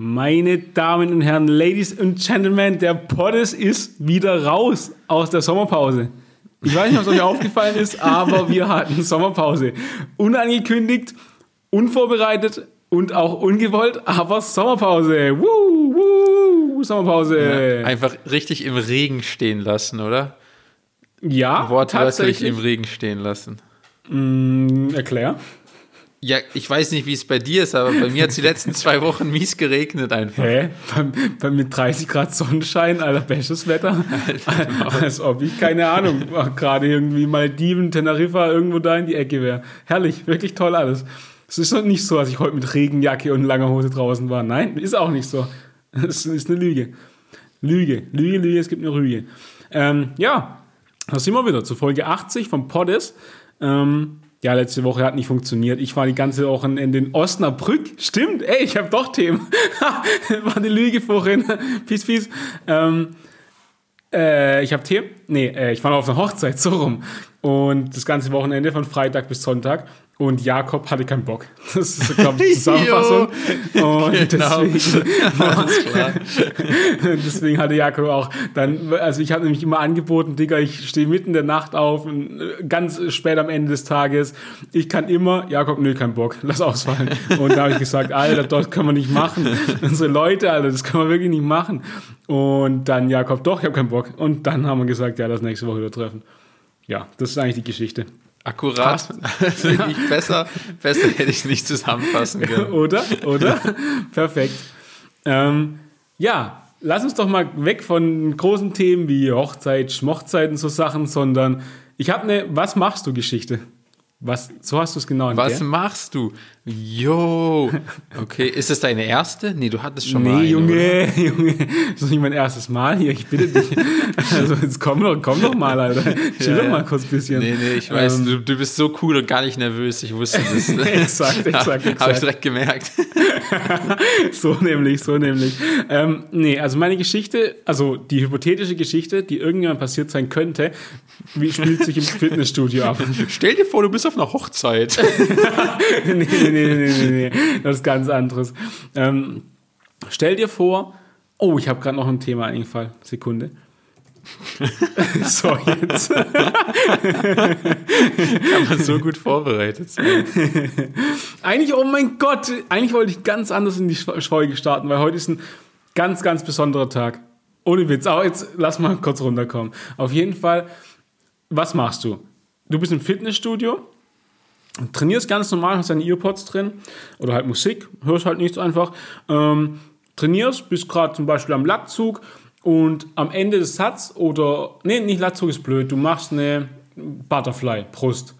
Meine Damen und Herren, Ladies und Gentlemen, der Poddes ist wieder raus aus der Sommerpause. Ich weiß nicht, ob es euch aufgefallen ist, aber wir hatten Sommerpause. Unangekündigt, unvorbereitet und auch ungewollt, aber Sommerpause. Woo, woo, Sommerpause. Ja, einfach richtig im Regen stehen lassen, oder? Ja, Wortwörtlich im Regen stehen lassen. Mm, erklär. Ja, ich weiß nicht, wie es bei dir ist, aber bei mir hat es die letzten zwei Wochen mies geregnet einfach. Hä? Bei, bei, mit 30 Grad Sonnenschein, alter, bestes Wetter. Als ob ich, keine Ahnung, gerade irgendwie Maldiven, Teneriffa, irgendwo da in die Ecke wäre. Herrlich, wirklich toll alles. Es ist nicht so, dass ich heute mit Regenjacke und langer Hose draußen war. Nein, ist auch nicht so. Es ist eine Lüge. Lüge, Lüge, Lüge, es gibt eine Rüge. Ähm, ja, da sind wir wieder zu Folge 80 vom Poddes. Ähm, ja, letzte Woche hat nicht funktioniert. Ich war die ganze Woche in den Osnabrück. Stimmt, ey, ich habe doch Themen. war eine Lüge vorhin. peace, peace. Ähm, äh, ich habe Themen. Nee, äh, ich war noch auf einer Hochzeit, so rum. Und das ganze Wochenende von Freitag bis Sonntag. Und Jakob hatte keinen Bock. Das ist, glaube ich, die Zusammenfassung. und genau. deswegen, deswegen hatte Jakob auch dann, also ich habe nämlich immer angeboten, Digga, ich stehe mitten in der Nacht auf, ganz spät am Ende des Tages. Ich kann immer, Jakob, nö, kein Bock, lass ausfallen. Und da habe ich gesagt, Alter, das kann man nicht machen. Unsere Leute, Alter, das kann man wirklich nicht machen. Und dann Jakob, doch, ich habe keinen Bock. Und dann haben wir gesagt, ja, das nächste Woche wieder treffen. Ja, das ist eigentlich die Geschichte. Akkurat. Also ich besser, besser hätte ich nicht zusammenfassen können. oder? Oder? Perfekt. Ähm, ja, lass uns doch mal weg von großen Themen wie Hochzeit, Schmochzeit und so Sachen, sondern ich habe eine Was machst du Geschichte. Was, so hast du es genau. Was machst du? Jo. Okay, ist es deine erste? Nee, du hattest schon nee, mal. Nee, Junge, oder? Junge. Das ist nicht mein erstes Mal hier, ich bitte dich. Also jetzt komm doch, komm doch mal, Alter. Chill ja, doch mal kurz ein bisschen. Nee, nee, ich weiß, ähm, du, du bist so cool und gar nicht nervös. Ich wusste das. exakt, exakt, exakt. Habe ich direkt gemerkt. so nämlich, so nämlich. Ähm, nee, also meine Geschichte, also die hypothetische Geschichte, die irgendjemand passiert sein könnte, wie spielt sich im Fitnessstudio ab. Stell dir vor, du bist auf einer Hochzeit. nee, nee, nee, nee, nee, nee, das ist ganz anderes. Ähm, stell dir vor, oh, ich habe gerade noch ein Thema eingefallen. Sekunde. so, jetzt. Kann man so gut vorbereitet sein. eigentlich, oh mein Gott, eigentlich wollte ich ganz anders in die Folge starten, weil heute ist ein ganz, ganz besonderer Tag. Ohne Witz, aber jetzt lass mal kurz runterkommen. Auf jeden Fall, was machst du? Du bist im Fitnessstudio, trainierst ganz normal, hast deine Earpods drin oder halt Musik, hörst halt nichts einfach. Ähm, trainierst, bist gerade zum Beispiel am Latzug und am Ende des Satzes oder, nee, nicht Latzug ist blöd, du machst eine Butterfly, Brust.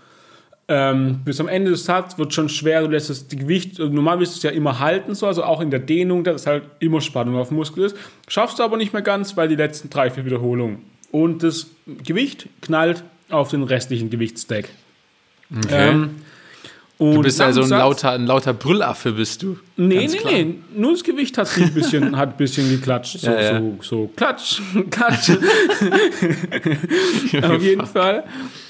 Ähm, bis am Ende des Satzes wird schon schwer, du lässt das Gewicht, normal willst du es ja immer halten, so, also auch in der Dehnung, dass halt immer Spannung auf dem Muskel ist. Schaffst du aber nicht mehr ganz, weil die letzten drei, vier Wiederholungen. Und das Gewicht knallt auf den restlichen Gewichtsstack. Okay. Ähm, du bist also ein lauter, ein lauter Brüllaffe, bist du. Nee, nee, klar. nee. Nur das Gewicht hat ein bisschen, hat ein bisschen geklatscht. So, ja, ja. so, so, klatsch, klatsch. Auf jeden Fall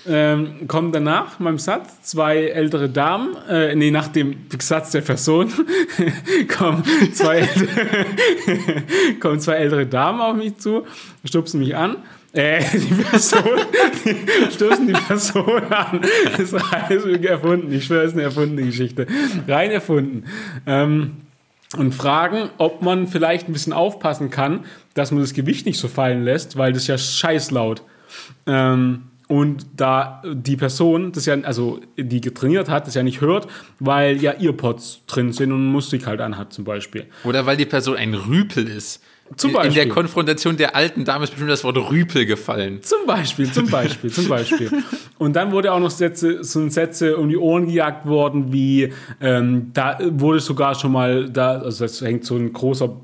ähm, kommen danach meinem Satz zwei ältere Damen, äh, nee, nach dem Satz der Person kommen, zwei ältere, kommen zwei ältere Damen auf mich zu, stupsen mich an äh, die Person, die stoßen die Person an. Das ist alles erfunden. Ich schwöre, es ist eine erfundene Geschichte. Rein erfunden. Ähm, und fragen, ob man vielleicht ein bisschen aufpassen kann, dass man das Gewicht nicht so fallen lässt, weil das ja scheiß laut. Ähm, und da die Person, das ja, also die getrainiert hat, das ja nicht hört, weil ja Earpods drin sind und Musik halt anhat zum Beispiel. Oder weil die Person ein Rüpel ist. Zum Beispiel. In der Konfrontation der alten Dame ist bestimmt das Wort Rüpel gefallen. Zum Beispiel, zum Beispiel, zum Beispiel. Und dann wurde auch noch Sätze, so Sätze um die Ohren gejagt worden, wie ähm, da wurde sogar schon mal, da, also das hängt so ein großer,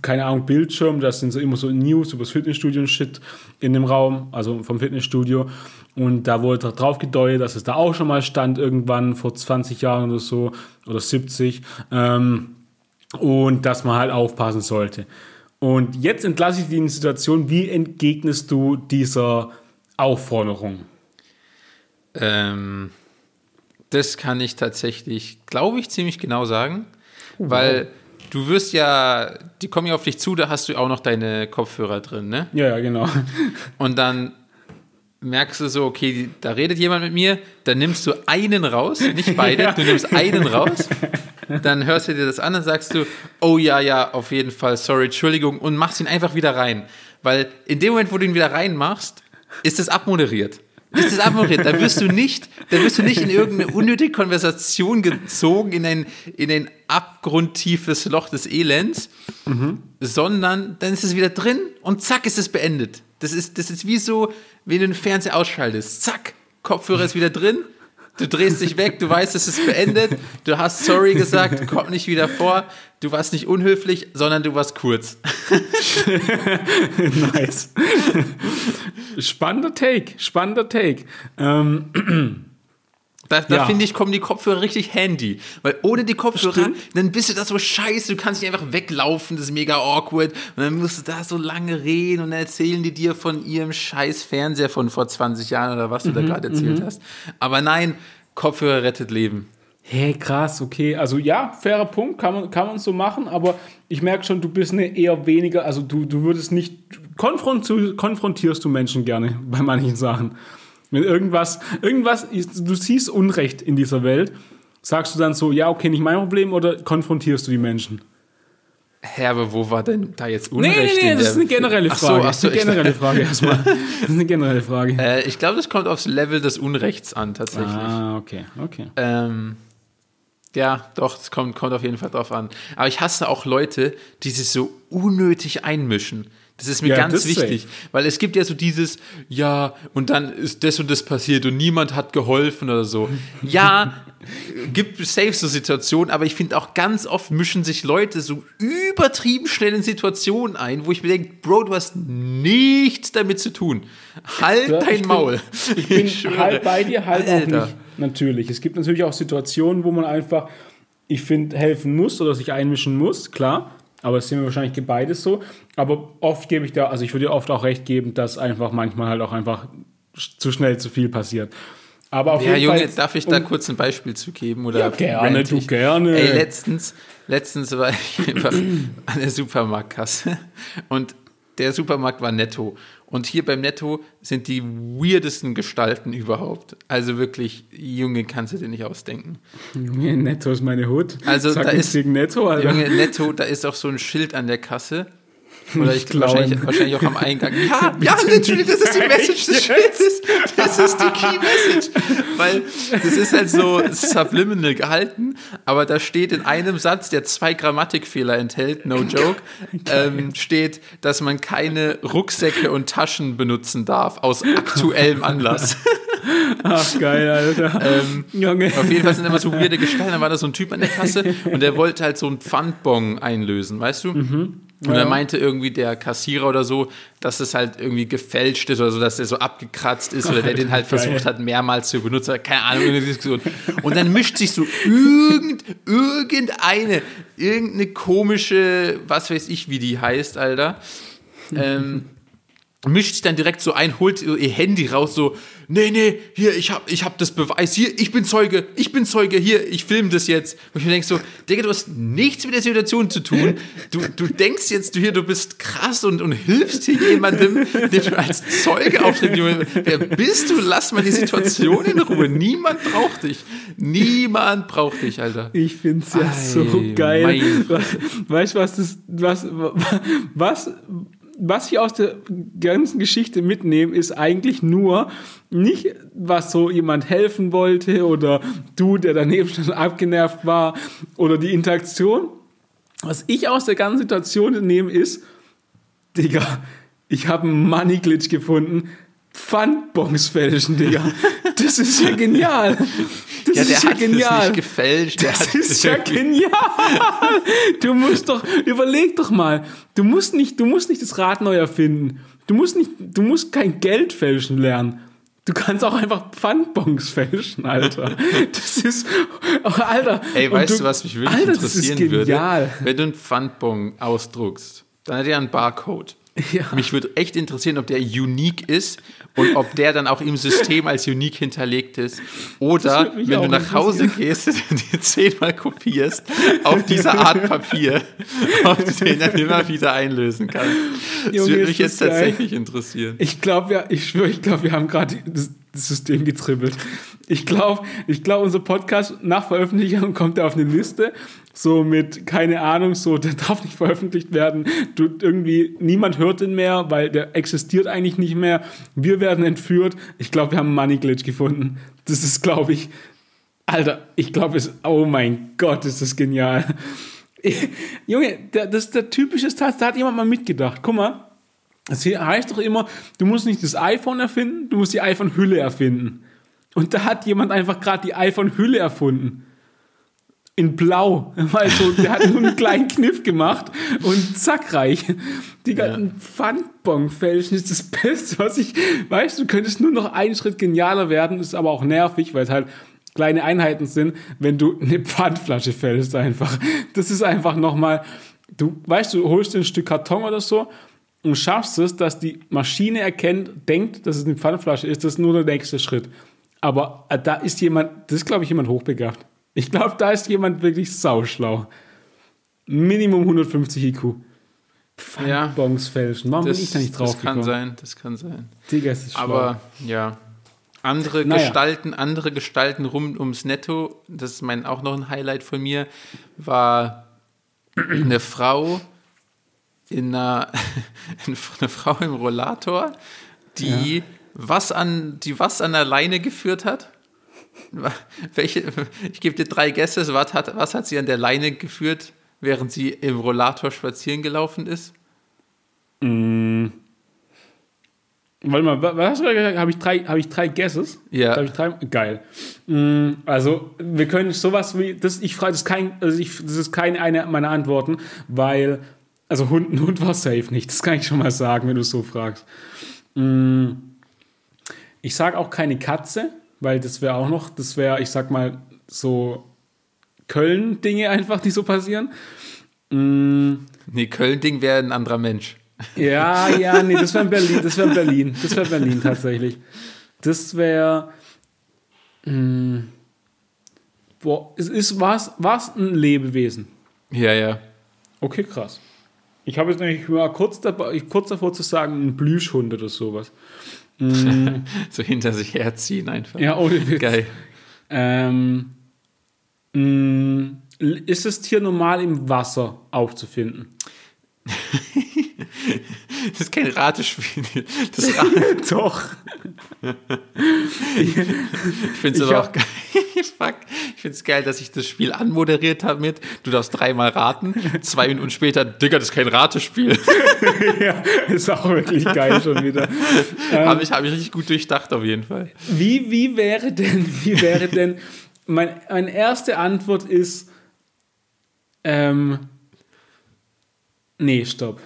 keine Ahnung, Bildschirm, das sind so immer so News über das Fitnessstudio und Shit in dem Raum, also vom Fitnessstudio. Und da wurde drauf gedeutet, dass es da auch schon mal stand, irgendwann vor 20 Jahren oder so, oder 70. Ähm, und dass man halt aufpassen sollte. Und jetzt entlasse ich in die Situation, wie entgegnest du dieser Aufforderung? Ähm, das kann ich tatsächlich, glaube ich, ziemlich genau sagen, wow. weil du wirst ja, die kommen ja auf dich zu, da hast du auch noch deine Kopfhörer drin, ne? Ja, ja, genau. Und dann merkst du so, okay, da redet jemand mit mir, dann nimmst du einen raus, nicht beide, ja. du nimmst einen raus, dann hörst du dir das an und sagst du, oh ja, ja, auf jeden Fall, sorry, Entschuldigung, und machst ihn einfach wieder rein. Weil in dem Moment, wo du ihn wieder reinmachst, ist es abmoderiert. Ist es abmoderiert. Da wirst du nicht, da wirst du nicht in irgendeine unnötige Konversation gezogen, in ein, in ein abgrundtiefes Loch des Elends, mhm. sondern dann ist es wieder drin und zack ist es beendet. Das ist, das ist wie so, wenn du den Fernseher ausschaltest. Zack, Kopfhörer ist wieder drin Du drehst dich weg, du weißt, es ist beendet, du hast sorry gesagt, kommt nicht wieder vor, du warst nicht unhöflich, sondern du warst kurz. nice. Spannender Take, spannender Take. Ähm, da, da ja. finde ich, kommen die Kopfhörer richtig handy. Weil ohne die Kopfhörer, Stimmt. dann bist du da so scheiße, du kannst nicht einfach weglaufen, das ist mega awkward. Und dann musst du da so lange reden und dann erzählen die dir von ihrem scheiß Fernseher von vor 20 Jahren oder was du mhm, da gerade erzählt mhm. hast. Aber nein, Kopfhörer rettet Leben. Hey, krass, okay. Also ja, fairer Punkt, kann man, kann man so machen, aber ich merke schon, du bist eine eher weniger, also du, du würdest nicht, konfrontierst du Menschen gerne bei manchen Sachen. Wenn irgendwas, irgendwas, du siehst Unrecht in dieser Welt, sagst du dann so, ja, okay, nicht mein Problem oder konfrontierst du die Menschen? Hä, aber wo war denn da jetzt Unrecht? Nee, nee, nee, das ist eine generelle Frage. Ach so, ach so, eine generelle Frage erstmal. Das ist eine generelle Frage. Äh, ich glaube, das kommt aufs Level des Unrechts an, tatsächlich. Ah, okay, okay. Ähm, ja, doch, es kommt, kommt auf jeden Fall drauf an. Aber ich hasse auch Leute, die sich so unnötig einmischen. Das ist mir ja, ganz wichtig, safe. weil es gibt ja so dieses, ja, und dann ist das und das passiert und niemand hat geholfen oder so. Ja, gibt safe so Situationen, aber ich finde auch ganz oft mischen sich Leute so übertrieben schnell in Situationen ein, wo ich mir denke, Bro, du hast nichts damit zu tun. Halt ja, dein Maul. ich bin ich halb bei dir, halb Alter. auch nicht. Natürlich. Es gibt natürlich auch Situationen, wo man einfach, ich finde, helfen muss oder sich einmischen muss, klar. Aber es sind wir wahrscheinlich beides so. Aber oft gebe ich da, also ich würde dir oft auch recht geben, dass einfach manchmal halt auch einfach zu schnell zu viel passiert. Aber auf ja, jeden Junge, Fall, darf ich da kurz ein Beispiel zu geben? Oder ja, gerne, du gerne. Ey, letztens, letztens war ich an der Supermarktkasse und der Supermarkt war netto. Und hier beim Netto sind die weirdesten Gestalten überhaupt. Also wirklich, Junge, kannst du dir nicht ausdenken. Junge, Netto ist meine Hut. Also Sag da ist Netto, Alter. Junge, Netto, da ist auch so ein Schild an der Kasse. Oder ich wahrscheinlich, wahrscheinlich auch am Eingang. Ja, ja, natürlich, das ist die Message des Schildes. Das ist die Key Message. Weil das ist halt so subliminal gehalten, aber da steht in einem Satz, der zwei Grammatikfehler enthält, no joke, ähm, steht, dass man keine Rucksäcke und Taschen benutzen darf, aus aktuellem Anlass. Ach, geil, Alter. Ähm, Junge. Auf jeden Fall sind immer so weirde Gestalten. Da war da so ein Typ an der Kasse und der wollte halt so einen Pfandbon einlösen, weißt du? Mhm. Und er meinte irgendwie der Kassierer oder so, dass es halt irgendwie gefälscht ist oder so, dass er so abgekratzt ist oder der den halt versucht hat, mehrmals zu benutzen. Keine Ahnung, irgendeine Diskussion. Und dann mischt sich so irgend, irgendeine, irgendeine komische, was weiß ich, wie die heißt, Alter. Ähm, mischt sich dann direkt so ein, holt ihr Handy raus, so, nee, nee, hier, ich hab, ich hab das Beweis, hier, ich bin Zeuge, ich bin Zeuge, hier, ich filme das jetzt. Und ich mir denke so, Digga, du hast nichts mit der Situation zu tun. Du, du denkst jetzt, du hier, du bist krass und, und hilfst hier jemandem, den du als Zeuge auftrittst. Wer bist du? Lass mal die Situation in Ruhe. Niemand braucht dich. Niemand braucht dich, Alter. Ich find's ja Ei, so geil. Weißt du, was das, was, was, was ich aus der ganzen Geschichte mitnehme, ist eigentlich nur nicht, was so jemand helfen wollte oder du, der daneben schon abgenervt war oder die Interaktion. Was ich aus der ganzen Situation nehme, ist, Digga, ich habe einen Money Glitch gefunden. Pfandbons fälschen, Digga. Das ist ja genial. Das ja, der ist ja hat genial. Das nicht gefälscht. Der das ist ja genial. Du musst doch, überleg doch mal. Du musst nicht, du musst nicht das Rad neu erfinden. Du musst nicht, du musst kein Geld fälschen lernen. Du kannst auch einfach Pfandbons fälschen, Alter. Das ist, Alter. Ey, weißt du, du, was mich wirklich Alter, interessieren würde? Wenn du einen Pfandbon ausdruckst, dann hat er einen Barcode. Ja. Mich würde echt interessieren, ob der unique ist und ob der dann auch im System als unique hinterlegt ist. Oder wenn du nach Hause gehst, die zehnmal kopierst auf diese Art Papier, du den dann immer wieder einlösen kannst. Das Junge, würde mich jetzt geil. tatsächlich interessieren. Ich glaube, ja, ich schwöre, ich glaube, wir haben gerade das, das, System getribbelt. Ich glaube, ich glaube, unser Podcast nach Veröffentlichung kommt er auf eine Liste so mit, keine Ahnung, so, der darf nicht veröffentlicht werden. Du, irgendwie, niemand hört den mehr, weil der existiert eigentlich nicht mehr. Wir werden entführt. Ich glaube, wir haben einen Money Glitch gefunden. Das ist, glaube ich, Alter, ich glaube, es, oh mein Gott, ist das genial. Junge, der, das ist der typische Satz, da hat jemand mal mitgedacht. Guck mal, das heißt doch immer, du musst nicht das iPhone erfinden, du musst die iPhone-Hülle erfinden. Und da hat jemand einfach gerade die iPhone-Hülle erfunden in Blau. Also, der hat nur einen kleinen Kniff gemacht und zack, reich. Die ganzen ja. Pfandbon-Fälschen ist das Beste, was ich, weißt du, könntest nur noch einen Schritt genialer werden, ist aber auch nervig, weil es halt kleine Einheiten sind, wenn du eine Pfandflasche fällst einfach. Das ist einfach nochmal, du, weißt du, holst dir ein Stück Karton oder so und schaffst es, dass die Maschine erkennt, denkt, dass es eine Pfandflasche ist, das ist nur der nächste Schritt. Aber äh, da ist jemand, das ist glaube ich jemand hochbegabt. Ich glaube, da ist jemand wirklich sauschlau. Minimum 150 IQ. Pfandbons ja, fälschen. Warum das, bin ich da nicht drauf Das kann gekommen? sein, das kann sein. Digga, ist schlau. Aber ja, andere naja. Gestalten, andere Gestalten rum ums Netto, das ist mein auch noch ein Highlight von mir, war eine Frau in einer, eine Frau im Rollator, die ja. was an die was an der Leine geführt hat Welche, ich gebe dir drei Gäste. Was hat, was hat sie an der Leine geführt, während sie im Rollator spazieren gelaufen ist? Mm. Warte mal, was hast du gesagt? Habe ich drei, habe ich drei Guesses? Ja. ich drei? Geil. Mm, also, wir können sowas wie, das, ich frage, das ist kein, also ich, das ist keine eine meiner Antworten, weil, also Hund, Hund war safe nicht. Das kann ich schon mal sagen, wenn du es so fragst. Mm. Ich sage auch keine Katze, weil das wäre auch noch, das wäre, ich sag mal, so Köln-Dinge einfach, die so passieren. Mm. Nee, Köln-Ding wäre ein anderer Mensch. Ja, ja, nee, das wäre Berlin, das wäre Berlin, das wäre Berlin tatsächlich. Das wäre, mm, boah, es ist, was, was ein Lebewesen. Ja, ja. Okay, krass. Ich habe jetzt nämlich mal kurz, dabei, kurz davor zu sagen, ein Plüschhund oder sowas. Mm. so hinter sich herziehen einfach. Ja, ohne Witz. Geil. Ähm, mm, ist das Tier normal im Wasser aufzufinden? das ist kein Ratespiel. Das Rat Doch. ich finde es aber auch geil. Fuck. Ich finde es geil, dass ich das Spiel anmoderiert habe mit, du darfst dreimal raten, zwei Minuten später, Digga, das ist kein Ratespiel. ja, ist auch wirklich geil schon wieder. Ähm, habe ich, hab ich richtig gut durchdacht auf jeden Fall. Wie, wie wäre denn, wie wäre denn, mein, meine erste Antwort ist, ähm, nee, stopp.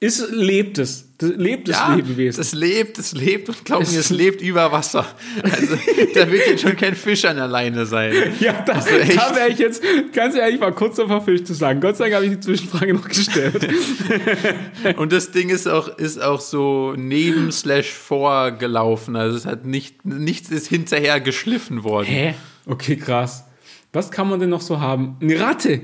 Ist, lebt es. Lebt das ja, Lebewesen. Es lebt, es lebt und glaub mir, es lebt über Wasser. Also da wird jetzt schon kein Fisch an der Leine sein. Ja, da, also da wäre ich jetzt ganz ehrlich mal kurz davor Fisch zu sagen. Gott sei Dank habe ich die Zwischenfrage noch gestellt. und das Ding ist auch, ist auch so neben slash vorgelaufen. Also es hat nicht, nichts ist hinterher geschliffen worden. Hä? Okay, krass. Was kann man denn noch so haben? Eine Ratte.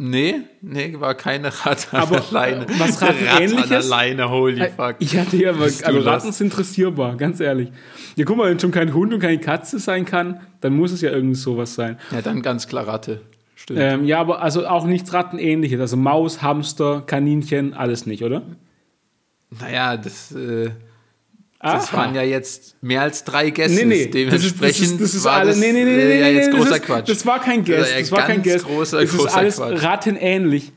Nee, nee, war keine Ratte aber, der Leine. Was Ratten Ratte ähnliches? an der Leine, holy äh, fuck. Ja, Digga, aber, also Ratten sind dressierbar, ganz ehrlich. Ja, guck mal, wenn schon kein Hund und keine Katze sein kann, dann muss es ja irgendwie sowas sein. Ja, dann ganz klar Ratte. Stimmt. Ähm, ja, aber also auch nichts Rattenähnliches. Also Maus, Hamster, Kaninchen, alles nicht, oder? Naja, das. Äh das Aha. waren ja jetzt mehr als drei Gäste. Nee, nee, Dementsprechend das ist, das ist, das ist war alle, das nee, nee, nee, äh, ja jetzt großer das ist, Quatsch. Das war kein Guest. Das war kein Guest. Großer, das ist alles Quatsch. rattenähnlich.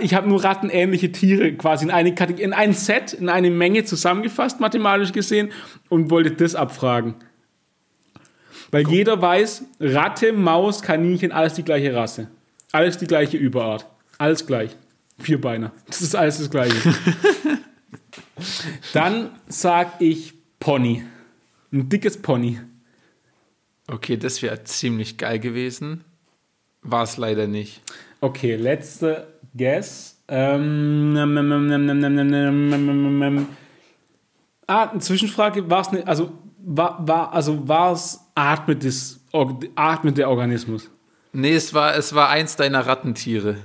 Ich habe nur rattenähnliche Tiere quasi in, eine Kategorie, in ein Set, in eine Menge zusammengefasst, mathematisch gesehen, und wollte das abfragen. Weil Guck. jeder weiß, Ratte, Maus, Kaninchen, alles die gleiche Rasse. Alles die gleiche Überart. Alles gleich. Vierbeiner. Das ist alles das Gleiche. Dann sag ich Pony. Ein dickes Pony. Okay, das wäre ziemlich geil gewesen. War es leider nicht. Okay, letzte Guess. Ähm, Ah, eine Zwischenfrage. War es ne, also war, war also es atmet, atmet der Organismus? Nee, es war, es war eins deiner Rattentiere.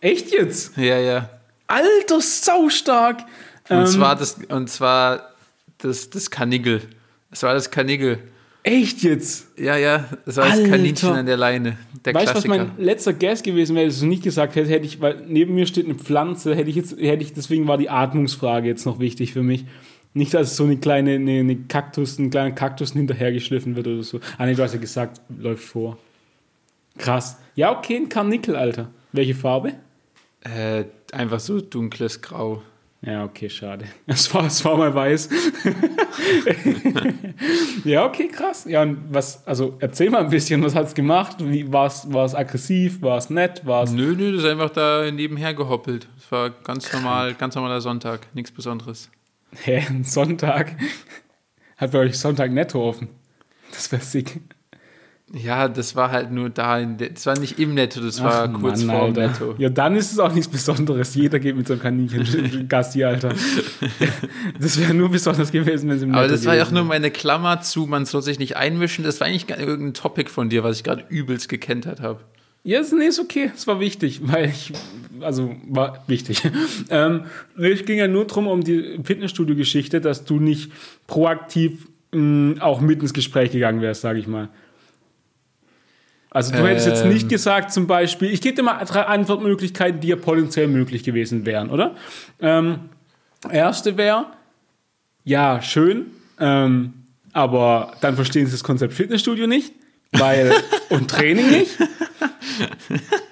Echt jetzt? Ja, ja. Alter, sau stark! Und Ähm, zwar das, und zwar das, das Kanigel. Es war das Kanigel. Echt jetzt? Ja, ja, das war das Alter. Kaninchen an der Leine. Der Weißt du, was mein letzter Guess gewesen wäre, dass du nicht gesagt hättest, hätte ich, weil neben mir steht eine Pflanze, hätte ich jetzt, hätte ich, deswegen war die Atmungsfrage jetzt noch wichtig für mich. Nicht, dass es so eine kleine, eine, eine Kaktus, ein kleiner Kaktus hinterhergeschliffen wird oder so. Ah, nee, du hast ja gesagt, läuft vor. Krass. Ja, okay, ein Karnickel, Alter. Welche Farbe? Äh, einfach so dunkles Grau. Ja, okay, schade. Es war, es war mal weiß. ja, okay, krass. Ja, und was, also erzähl mal ein bisschen, was hat's gemacht? Wie, war es es aggressiv? War es nett? War es Nö, nö, das ist einfach da nebenher gehoppelt. Es war ganz normal, ganz normaler Sonntag, nichts Besonderes. Hä, ein Sonntag? Hat bei euch Sonntag netto offen? Das wäre sick. Ja, das war halt nur da, in der, das war nicht im Netto, das war Ach, kurz Mann, vor dem. Netto. Ja, dann ist es auch nichts Besonderes. Jeder geht mit so einem Kaninchen Gassi, Alter. Das wäre nur besonders gewesen, wenn es im Aber Netto das war ja auch nur meine Klammer zu, man soll sich nicht einmischen. Das war eigentlich irgendein Topic von dir, was ich gerade übelst gekentert habe. Ja, ist, nee, ist okay. Es war wichtig, weil ich, also war wichtig. Ähm, es ging ja nur darum, um die Fitnessstudio-Geschichte, dass du nicht proaktiv mh, auch mit ins Gespräch gegangen wärst, sage ich mal. Also du hättest jetzt Ähm. nicht gesagt, zum Beispiel, ich gebe dir mal drei Antwortmöglichkeiten, die ja potenziell möglich gewesen wären, oder? Ähm, erste wäre, ja, schön, ähm, aber dann verstehen sie das Konzept Fitnessstudio nicht, weil und Training nicht.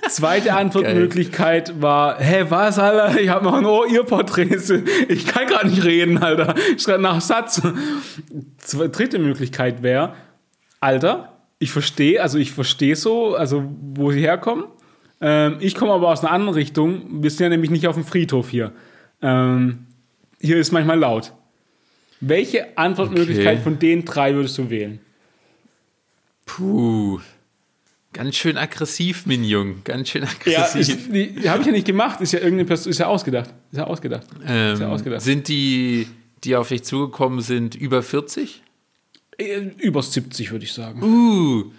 Zweite Antwortmöglichkeit war, hä, was, Alter? Ich habe noch ein Ohr-Earpod-Rätsel. Ich kann gerade nicht reden, Alter. Ich schreibe nach Satz. Dritte Möglichkeit wäre, Alter, ich verstehe, also ich verstehe so, also wo sie herkommen. Ähm, ich komme aber aus einer anderen Richtung. Wir sind ja nämlich nicht auf dem Friedhof hier. Ähm, hier ist manchmal laut. Welche Antwortmöglichkeit Okay. von den drei würdest du wählen? Puh. Ganz schön aggressiv, mein Jung. Ganz schön Ja, aggressiv. habe ich ja nicht gemacht. Ist ja irgendeine Person, ist ja ausgedacht. Ist ja ausgedacht. ähm, ist ja ausgedacht. sind die, die auf dich zugekommen sind, über 40? Äh, Über 70 würde ich sagen. Uh.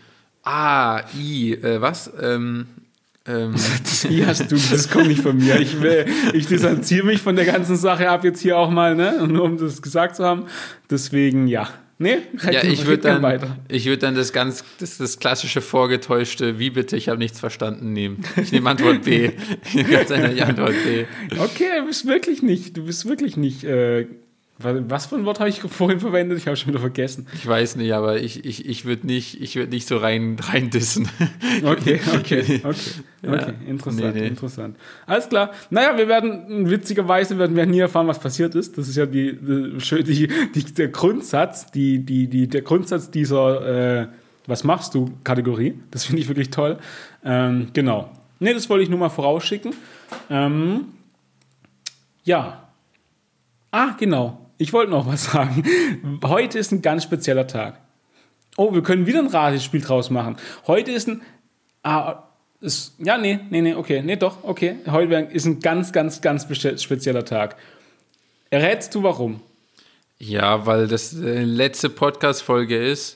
Ah, I. Äh, was? Ähm, ähm, hast du, das kommt nicht von mir. Ich, will, ich distanziere mich von der ganzen Sache ab jetzt hier auch mal, ne? Nur um das gesagt zu haben. Deswegen ja. Nee, ja, ich würde dann, weiter. ich würd dann das ganz, das, das klassische vorgetäuschte, wie bitte, ich habe nichts verstanden, nehmen. Ich nehme Antwort B. ganz Antwort B. Okay, du bist wirklich nicht, du bist wirklich nicht. Äh, was für ein Wort habe ich vorhin verwendet? Ich habe schon wieder vergessen. Ich weiß nicht, aber ich, ich, ich würde nicht, ich würd nicht so rein, rein dissen. Okay, okay, okay. Ja. Okay, interessant, Nee, nee. interessant. Alles klar. Naja, wir werden, witzigerweise werden wir nie erfahren, was passiert ist. Das ist ja die, die, die, der Grundsatz, die, die, die, der Grundsatz dieser äh, Was machst du Kategorie. Das finde ich wirklich toll. Ähm, genau. Nee, das wollte ich nur mal vorausschicken. Ähm, ja. Ah, genau. Ich wollte noch was sagen. Heute ist ein ganz spezieller Tag. Oh, wir können wieder ein Ratespiel draus machen. Heute ist ein. Ah, ist, ja, nee, nee, nee, okay. Nee, doch, okay. Heute ist ein ganz, ganz, ganz spezieller Tag. Errätst du warum? Ja, weil das äh, letzte Podcast-Folge ist.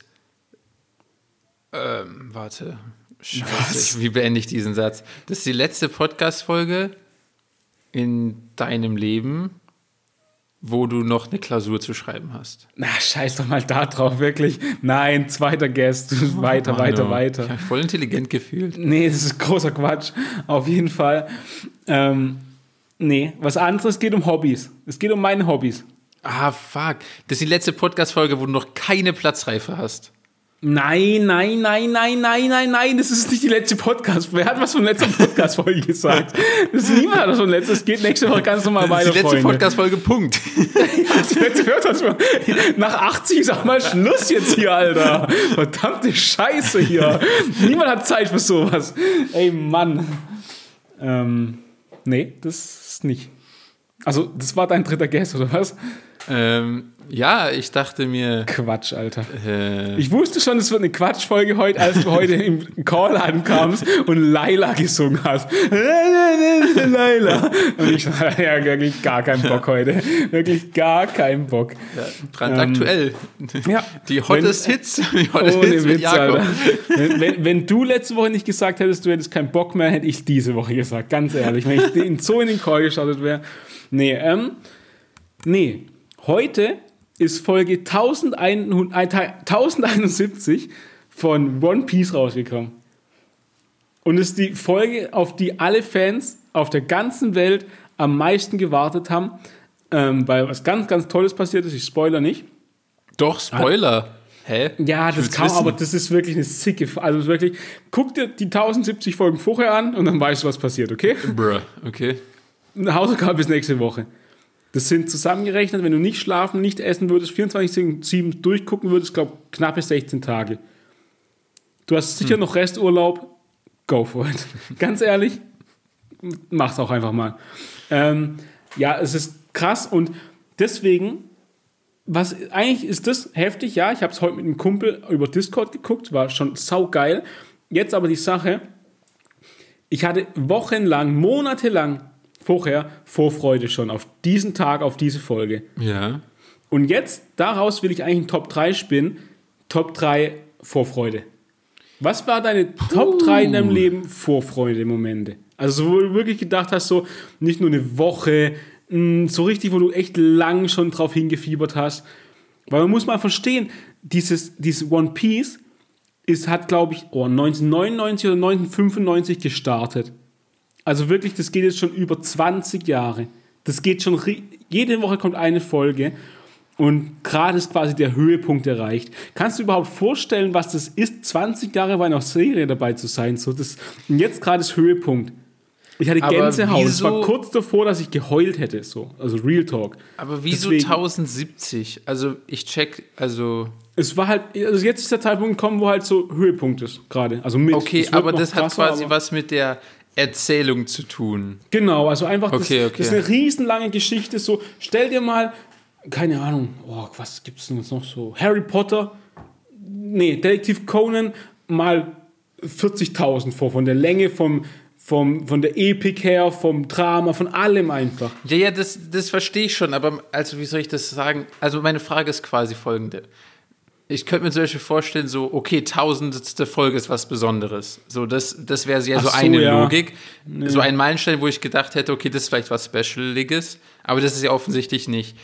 Ähm, warte. Scheiße, ich- wie beende ich diesen Satz? Das ist die letzte Podcast-Folge in deinem Leben, wo du noch eine Klausur zu schreiben hast. Na, scheiß doch mal da drauf, wirklich. Nein, zweiter Guest. Weiter, weiter, Mann, weiter. Ich habe voll intelligent gefühlt. Nee, das ist großer Quatsch. Auf jeden Fall. Ähm, nee, was anderes geht um Hobbys. Es geht um meine Hobbys. Ah, fuck. Das ist die letzte Podcast-Folge, wo du noch keine Platzreife hast. Nein, nein, nein, nein, nein, nein, nein, das ist nicht die letzte Podcast. Wer hat was von letzter Podcast-Folge gesagt? Das ist niemand hat was von letzter. Es geht nächste Woche ganz normal Das weiter, die letzte. Podcast-Folge, Punkt. Das letzte Podcast Nach 80 sag mal Schluss jetzt hier, Alter. Verdammte Scheiße hier. Niemand hat Zeit für sowas. Ey, Mann. Ähm, nee, das ist nicht. Also, das war dein dritter Guess, oder was? Ähm, ja, ich dachte mir. Quatsch, Alter. Äh, ich wusste schon, es wird eine Quatschfolge heute, als du heute im Call ankamst und Laila gesungen hast. Laila. Und ich hatte ja wirklich gar keinen Bock heute. Wirklich gar keinen Bock. Ja, brandaktuell. Ähm, ja. Die hottest wenn, Hits. Die hottest ohne Hits Witz, Alter. Wenn, wenn, wenn, du letzte Woche nicht gesagt hättest, du hättest keinen Bock mehr, hätte ich diese Woche gesagt. Ganz ehrlich. Wenn ich so in den Call gestartet wäre. Nee, ähm, nee. Heute ist Folge 1071 von One Piece rausgekommen. Und ist die Folge, auf die alle Fans auf der ganzen Welt am meisten gewartet haben, ähm, weil was ganz, ganz Tolles passiert ist. Ich spoiler nicht. Doch, Spoiler. Ah. Hä? Ja, das kann, aber das ist wirklich eine sicke. Also wirklich, guck dir die 1070 Folgen vorher an und dann weißt du, was passiert, okay? Bruh, okay. Hausaufgabe bis nächste Woche. Das sind zusammengerechnet, wenn du nicht schlafen, nicht essen würdest, 24-7 durchgucken würdest, glaube knappe 16 Tage. Du hast sicher hm. noch Resturlaub, go for it. Ganz ehrlich, mach's auch einfach mal. Ähm, ja, es ist krass und deswegen, was eigentlich ist das heftig, ja, ich habe es heute mit einem Kumpel über Discord geguckt, war schon saugeil. Jetzt aber die Sache, ich hatte wochenlang, monatelang vorher Vorfreude schon auf diesen Tag, auf diese Folge. Ja. Und jetzt, daraus will ich eigentlich einen Top 3 spinnen. Top 3 Vorfreude. Was war deine Puh. Top 3 in deinem Leben Vorfreude-Momente? Also, wo du wirklich gedacht hast, so nicht nur eine Woche, mm, so richtig, wo du echt lang schon drauf hingefiebert hast. Weil man muss mal verstehen, dieses, dieses One Piece ist, hat, glaube ich, oh, 1999 oder 1995 gestartet. Also wirklich, das geht jetzt schon über 20 Jahre. Das geht schon, jede Woche kommt eine Folge und gerade ist quasi der Höhepunkt erreicht. Kannst du überhaupt vorstellen, was das ist, 20 Jahre bei einer Serie dabei zu sein? So, das, und jetzt gerade ist Höhepunkt. Ich hatte Gänsehaut. Es war kurz davor, dass ich geheult hätte, so. Also Real Talk. Aber wieso Deswegen, 1070? Also ich check, also. Es war halt, also jetzt ist der Zeitpunkt gekommen, wo halt so Höhepunkt ist, gerade. Also mit. Okay, aber das krasser, hat quasi was mit der Erzählung zu tun. Genau, also einfach, das, okay, okay. das ist eine riesenlange Geschichte. So, stell dir mal, keine Ahnung, oh, was gibt es denn jetzt noch so? Harry Potter, nee, Detektiv Conan mal 40.000 vor, von der Länge, vom, vom, von der Epik her, vom Drama, von allem einfach. Ja, ja, das, das verstehe ich schon, aber also wie soll ich das sagen? Also meine Frage ist quasi folgende ich könnte mir zum Beispiel vorstellen, so, okay, tausendste Folge ist was Besonderes. So, das, das wäre ja so, so, eine ja. Logik. Nee. So ein Meilenstein, wo ich gedacht hätte, okay, das ist vielleicht was Specialiges, aber das ist ja offensichtlich nicht.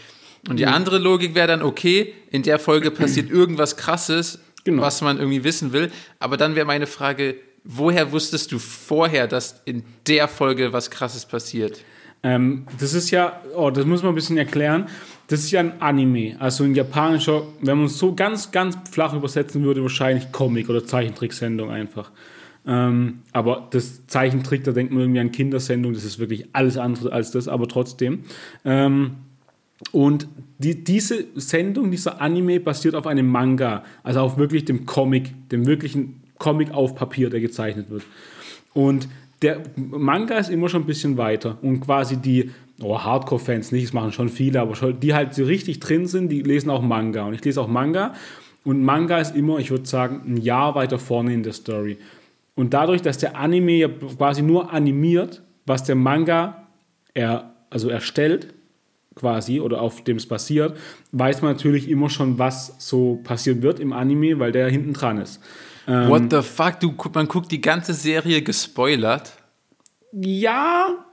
Und die nee. andere Logik wäre dann, okay, in der Folge passiert irgendwas krasses, genau. was man irgendwie wissen will. Aber dann wäre meine Frage, woher wusstest du vorher, dass in der Folge was krasses passiert? Ähm, das ist ja, oh, das muss man ein bisschen erklären. Das ist ja ein Anime, also ein japanischer, wenn man es so ganz, ganz flach übersetzen würde, wahrscheinlich Comic- oder Zeichentricksendung einfach. Ähm, aber das Zeichentrick, da denkt man irgendwie an Kindersendung, das ist wirklich alles andere als das, aber trotzdem. Ähm, und die, diese Sendung, dieser Anime basiert auf einem Manga, also auf wirklich dem Comic, dem wirklichen Comic auf Papier, der gezeichnet wird. Und der Manga ist immer schon ein bisschen weiter und quasi die oh, Hardcore-Fans nicht, das machen schon viele, aber schon, die halt so richtig drin sind, die lesen auch Manga und ich lese auch Manga und Manga ist immer, ich würde sagen, ein Jahr weiter vorne in der Story. Und dadurch, dass der Anime ja quasi nur animiert, was der Manga er, also erstellt, quasi, oder auf dem es basiert, weiß man natürlich immer schon, was so passieren wird im Anime, weil der hinten dran ist. Ähm, What the fuck? Du, man guckt die ganze Serie gespoilert. Ja.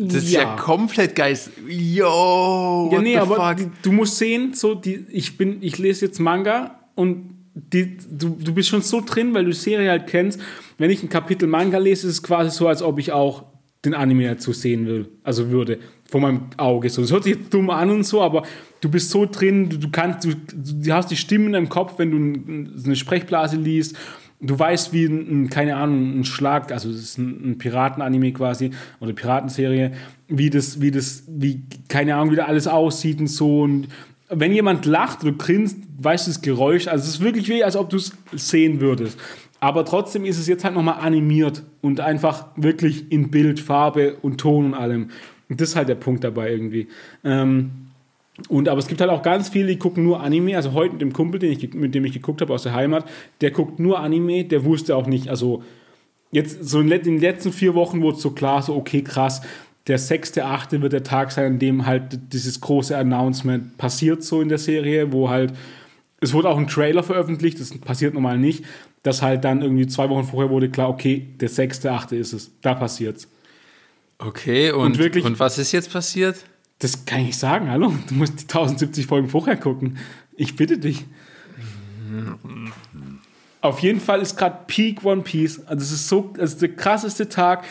Das ist ja, ja komplett geist. Yo. Ja, nee, aber die, du musst sehen, so die, ich bin, ich lese jetzt Manga und die, du, du bist schon so drin, weil du die Serie halt kennst. Wenn ich ein Kapitel Manga lese, ist es quasi so, als ob ich auch den Anime dazu sehen will, also würde, vor meinem Auge. So, das hört sich jetzt dumm an und so, aber du bist so drin, du, du kannst, du, du hast die Stimmen im Kopf, wenn du eine Sprechblase liest du weißt, wie ein, keine Ahnung, ein Schlag, also es ist ein, ein Piratenanime quasi oder Piratenserie, wie das, wie das, wie, keine Ahnung, wie da alles aussieht und so. Und wenn jemand lacht oder grinst, weißt du das Geräusch. Also es ist wirklich wie, als ob du es sehen würdest. Aber trotzdem ist es jetzt halt nochmal animiert und einfach wirklich in Bild, Farbe und Ton und allem. Und das ist halt der Punkt dabei irgendwie. Ähm, Und aber es gibt halt auch ganz viele, die gucken nur Anime. Also heute mit dem Kumpel, den ich, mit dem ich geguckt habe aus der Heimat, der guckt nur Anime, der wusste auch nicht, also jetzt so in den letzten vier Wochen wurde es so klar, so okay, krass, der 6.8. wird der Tag sein, an dem halt dieses große Announcement passiert, so in der Serie, wo halt, es wurde auch ein Trailer veröffentlicht, das passiert normal nicht, dass halt dann irgendwie zwei Wochen vorher wurde klar, okay, der 6.8. ist es, da passiert's. Okay, und, und, wirklich, und was ist jetzt passiert? Das kann ich nicht sagen, hallo, du musst die 1070 Folgen vorher gucken. Ich bitte dich. Auf jeden Fall ist gerade Peak One Piece. Also, es ist so, also der krasseste Tag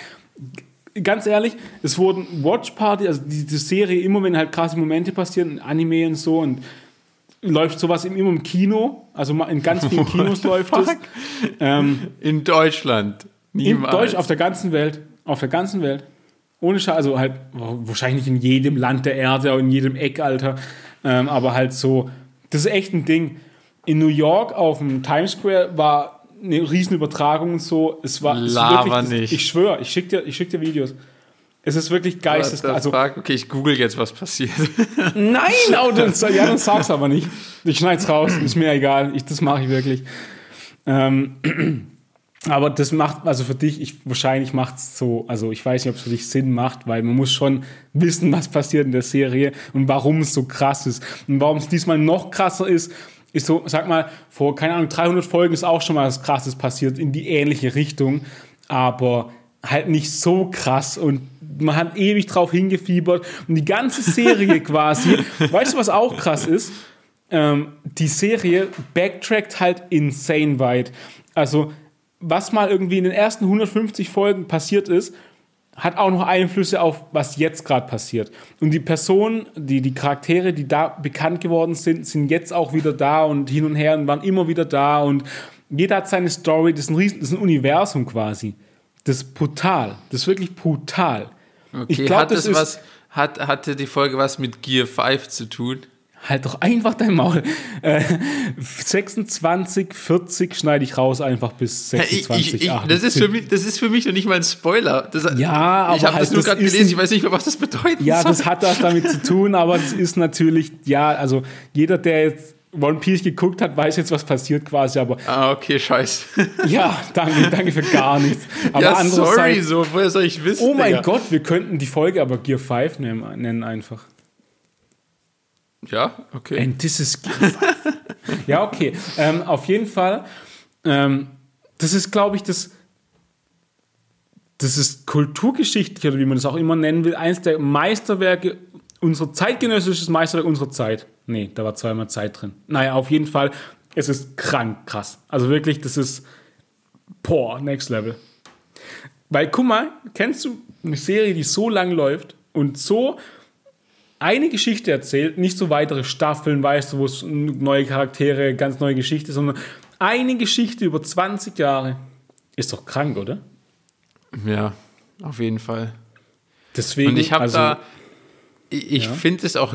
ganz ehrlich, es wurden Watch Party, also die, die Serie, immer wenn halt krasse Momente passieren, Anime und so und läuft sowas immer im Kino, also in ganz vielen Kinos läuft es. Ähm, in Deutschland. Niemals. In Deutsch, auf der ganzen Welt. Auf der ganzen Welt. Ohne Scheiß, also halt wahrscheinlich in jedem Land der Erde, in jedem Eck, Alter. Ähm, aber halt so, das ist echt ein Ding. In New York auf dem Times Square war eine Riesenübertragung und so. Es war Lava wirklich, nicht. Ich schwöre, ich schicke dir, schick dir Videos. Es ist wirklich geisteskrank. Also, okay, ich google jetzt, was passiert. Nein, oh, das, ja, dann sag's aber nicht. Ich schneid's raus, ist mir egal. Ich, das mache ich wirklich. Ähm, aber das macht, also für dich, ich, wahrscheinlich macht es so, also ich weiß nicht, ob es für dich Sinn macht, weil man muss schon wissen, was passiert in der Serie und warum es so krass ist. Und warum es diesmal noch krasser ist, ist so, sag mal, vor, keine Ahnung, 300 Folgen ist auch schon mal was Krasses passiert in die ähnliche Richtung, aber halt nicht so krass und man hat ewig drauf hingefiebert und die ganze Serie quasi, weißt du, was auch krass ist? Ähm, die Serie backtrackt halt insane weit. Also, was mal irgendwie in den ersten 150 Folgen passiert ist, hat auch noch Einflüsse auf, was jetzt gerade passiert. Und die Personen, die, die Charaktere, die da bekannt geworden sind, sind jetzt auch wieder da und hin und her und waren immer wieder da und jeder hat seine Story, das ist ein, Riesen, das ist ein Universum quasi. Das ist brutal. Das ist wirklich brutal. Okay, ich glaub, hat das, was, hat, hatte die Folge was mit Gear 5 zu tun? Halt doch einfach dein Maul. Äh, 26, 40 schneide ich raus einfach bis 26, ich, ich, ich, das, ist für mich, das ist für mich noch nicht mal ein Spoiler. Das, ja, aber ich habe halt, das nur gerade gelesen, ich weiß nicht mehr, was das bedeutet. Ja, soll. das hat was damit zu tun, aber es ist natürlich, ja, also jeder, der jetzt One Piece geguckt hat, weiß jetzt, was passiert quasi, aber. Ah, okay, scheiße. ja, danke, danke für gar nichts. Aber ja, sorry, so, woher soll ich wissen? Oh mein Digga. Gott, wir könnten die Folge aber Gear 5 nennen, nennen einfach. Ja, okay. And this is Ja, okay. Ähm, auf jeden Fall, ähm, das ist, glaube ich, das, das ist kulturgeschichtlich oder wie man das auch immer nennen will, eines der Meisterwerke, unser zeitgenössisches Meisterwerk unserer Zeit. Nee, da war zweimal Zeit drin. Naja, auf jeden Fall, es ist krank krass. Also wirklich, das ist, boah, next level. Weil, guck mal, kennst du eine Serie, die so lang läuft und so eine Geschichte erzählt, nicht so weitere Staffeln, weißt du, wo es neue Charaktere, ganz neue Geschichte, sondern eine Geschichte über 20 Jahre. Ist doch krank, oder? Ja, auf jeden Fall. Deswegen, Und ich habe also, da, ich ja. finde es auch,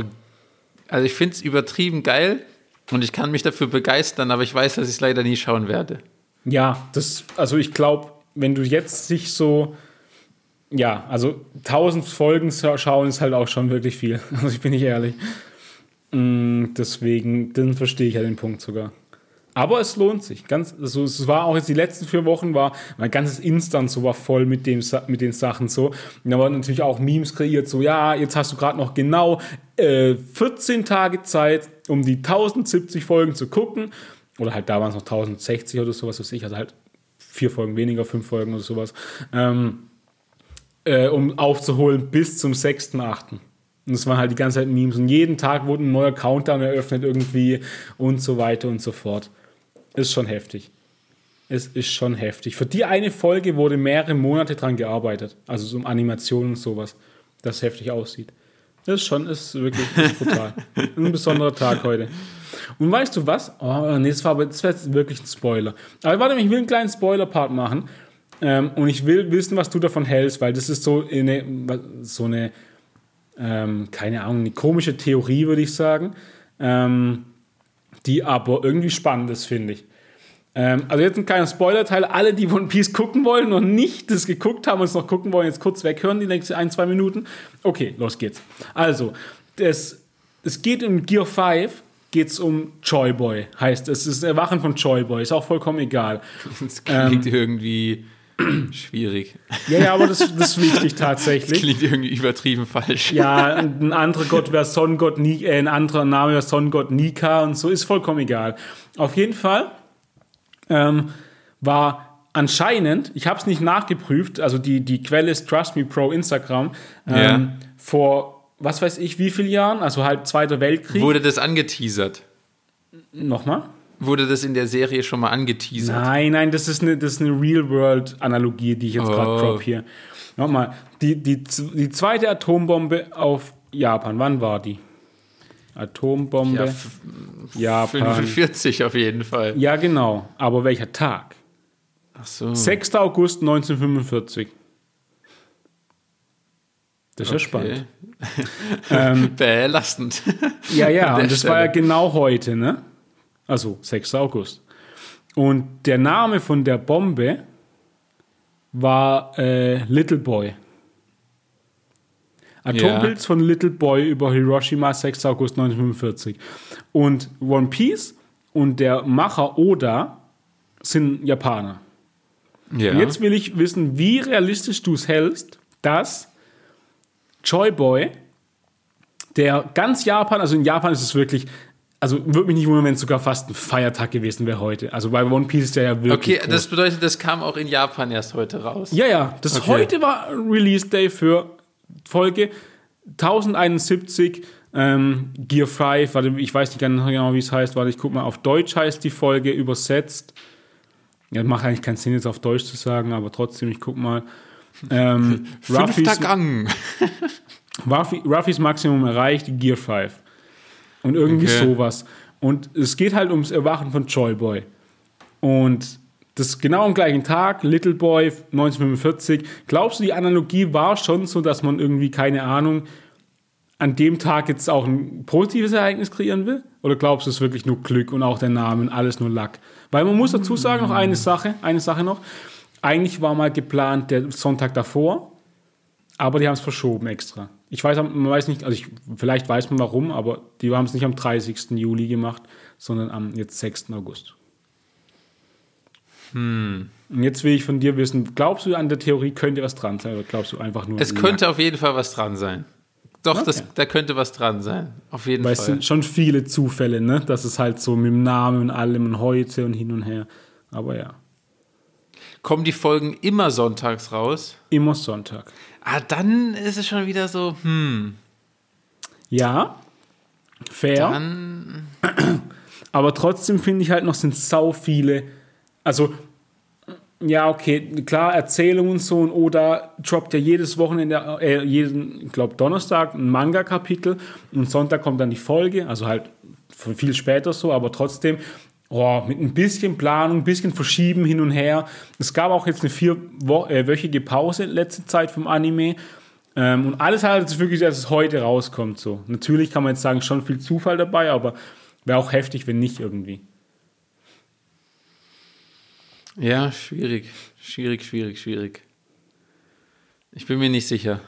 also ich finde es übertrieben geil und ich kann mich dafür begeistern, aber ich weiß, dass ich es leider nie schauen werde. Ja, das, also ich glaube, wenn du jetzt sich so ja, also 1000 Folgen schauen ist halt auch schon wirklich viel. Also ich bin nicht ehrlich. Mm, deswegen, dann verstehe ich ja den Punkt sogar. Aber es lohnt sich. Ganz, also es war auch jetzt die letzten vier Wochen war mein ganzes Instant so war voll mit, dem, mit den Sachen so. Und da waren natürlich auch Memes kreiert, so ja, jetzt hast du gerade noch genau äh, 14 Tage Zeit, um die 1070 Folgen zu gucken. Oder halt da waren es noch 1060 oder sowas, was ich, also halt vier Folgen weniger, fünf Folgen oder sowas. Ähm, äh, um aufzuholen bis zum 6.8. Und es waren halt die ganze Zeit Memes. Und jeden Tag wurde ein neuer Countdown eröffnet irgendwie und so weiter und so fort. Ist schon heftig. Es ist schon heftig. Für die eine Folge wurde mehrere Monate dran gearbeitet. Also so um Animationen und sowas, das heftig aussieht. Das ist schon, ist wirklich ist brutal. ein besonderer Tag heute. Und weißt du was? Oh, nee, das war aber das wäre jetzt wirklich ein Spoiler. Aber warte, ich will einen kleinen Spoiler-Part machen. Ähm, und ich will wissen, was du davon hältst, weil das ist so eine, so eine ähm, keine Ahnung, eine komische Theorie, würde ich sagen, ähm, die aber irgendwie spannend ist, finde ich. Ähm, also jetzt ein kleiner Spoiler-Teil. Alle, die One Piece gucken wollen und nicht das geguckt haben und es noch gucken wollen, jetzt kurz weghören, die nächsten ein, zwei Minuten. Okay, los geht's. Also, das es geht in Gear 5 geht es um Joyboy, heißt es. Ist Erwachen von Joyboy, ist auch vollkommen egal. Das klingt ähm, irgendwie schwierig. Ja, ja, aber das, das ist wichtig tatsächlich. Das klingt irgendwie übertrieben falsch. Ja, ein anderer Gott wäre Sonnengott, äh, ein anderer Name wäre Sonnengott Nika und so, ist vollkommen egal. Auf jeden Fall ähm, war anscheinend, ich habe es nicht nachgeprüft, also die, die Quelle ist Trust Me Pro Instagram, ähm, ja. vor was weiß ich, wie viele Jahren, also halt Zweiter Weltkrieg. Wurde das angeteasert? Nochmal? Wurde das in der Serie schon mal angeteasert? Nein, nein, das ist eine, eine Real-World-Analogie, die ich jetzt oh. gerade drop hier. Nochmal, die, die, die zweite Atombombe auf Japan, wann war die? Atombombe. Ja, Japan. 45 auf jeden Fall. Ja, genau. Aber welcher Tag? Ach so. 6. August 1945. Das ist okay. ja spannend. ähm, Belastend. ja, ja, und das Stelle. war ja genau heute, ne? Also 6. August. Und der Name von der Bombe war äh, Little Boy. Atombild ja. von Little Boy über Hiroshima, 6. August 1945. Und One Piece und der Macher Oda sind Japaner. Ja. Und jetzt will ich wissen, wie realistisch du es hältst, dass Joy Boy, der ganz Japan, also in Japan ist es wirklich, also würde mich nicht wundern, wenn es sogar fast ein Feiertag gewesen wäre heute. Also bei One Piece ist der ja wirklich. Okay, groß. das bedeutet, das kam auch in Japan erst heute raus. Ja, ja. Das okay. heute war Release Day für Folge 1071 ähm, Gear 5. Warte, ich weiß nicht ganz genau, wie es heißt. Warte, ich guck mal. Auf Deutsch heißt die Folge übersetzt. Ja, macht eigentlich keinen Sinn, jetzt auf Deutsch zu sagen, aber trotzdem, ich guck mal. Ähm, Fünfter Gang. Ruffys Maximum erreicht, Gear 5. Und irgendwie okay. sowas. Und es geht halt ums Erwachen von Joy Boy. Und das genau am gleichen Tag, Little Boy 1945. Glaubst du, die Analogie war schon so, dass man irgendwie, keine Ahnung, an dem Tag jetzt auch ein positives Ereignis kreieren will? Oder glaubst du, es ist wirklich nur Glück und auch der Name und alles nur Lack? Weil man muss dazu sagen, noch eine Sache, eine Sache noch. Eigentlich war mal geplant der Sonntag davor, aber die haben es verschoben extra. Ich weiß, man weiß nicht, also ich, vielleicht weiß man warum, aber die haben es nicht am 30. Juli gemacht, sondern am jetzt 6. August. Hm. Und jetzt will ich von dir wissen, glaubst du an der Theorie könnte was dran sein oder glaubst du einfach nur? Es könnte auf jeden Fall was dran sein. Doch, okay. das, da könnte was dran sein. Auf jeden Weil Fall. es sind schon viele Zufälle, ne? Das ist halt so mit dem Namen und allem und heute und hin und her. Aber ja. Kommen die Folgen immer sonntags raus? Immer Sonntag. Ah, dann ist es schon wieder so, hm. Ja, fair. Dann. Aber trotzdem finde ich halt noch, sind sau viele. Also, ja, okay, klar, Erzählungen und so. Und Oda droppt ja jedes Wochenende, äh, jeden, ich glaube, Donnerstag ein Manga-Kapitel. Und Sonntag kommt dann die Folge. Also halt viel später so, aber trotzdem oh, mit ein bisschen Planung, ein bisschen Verschieben hin und her. Es gab auch jetzt eine vierwöchige äh, Pause letzte Zeit vom Anime. Ähm, und alles halt jetzt wirklich, dass es heute rauskommt. So. Natürlich kann man jetzt sagen, schon viel Zufall dabei, aber wäre auch heftig, wenn nicht irgendwie. Ja, schwierig. Schwierig, schwierig, schwierig. Ich bin mir nicht sicher.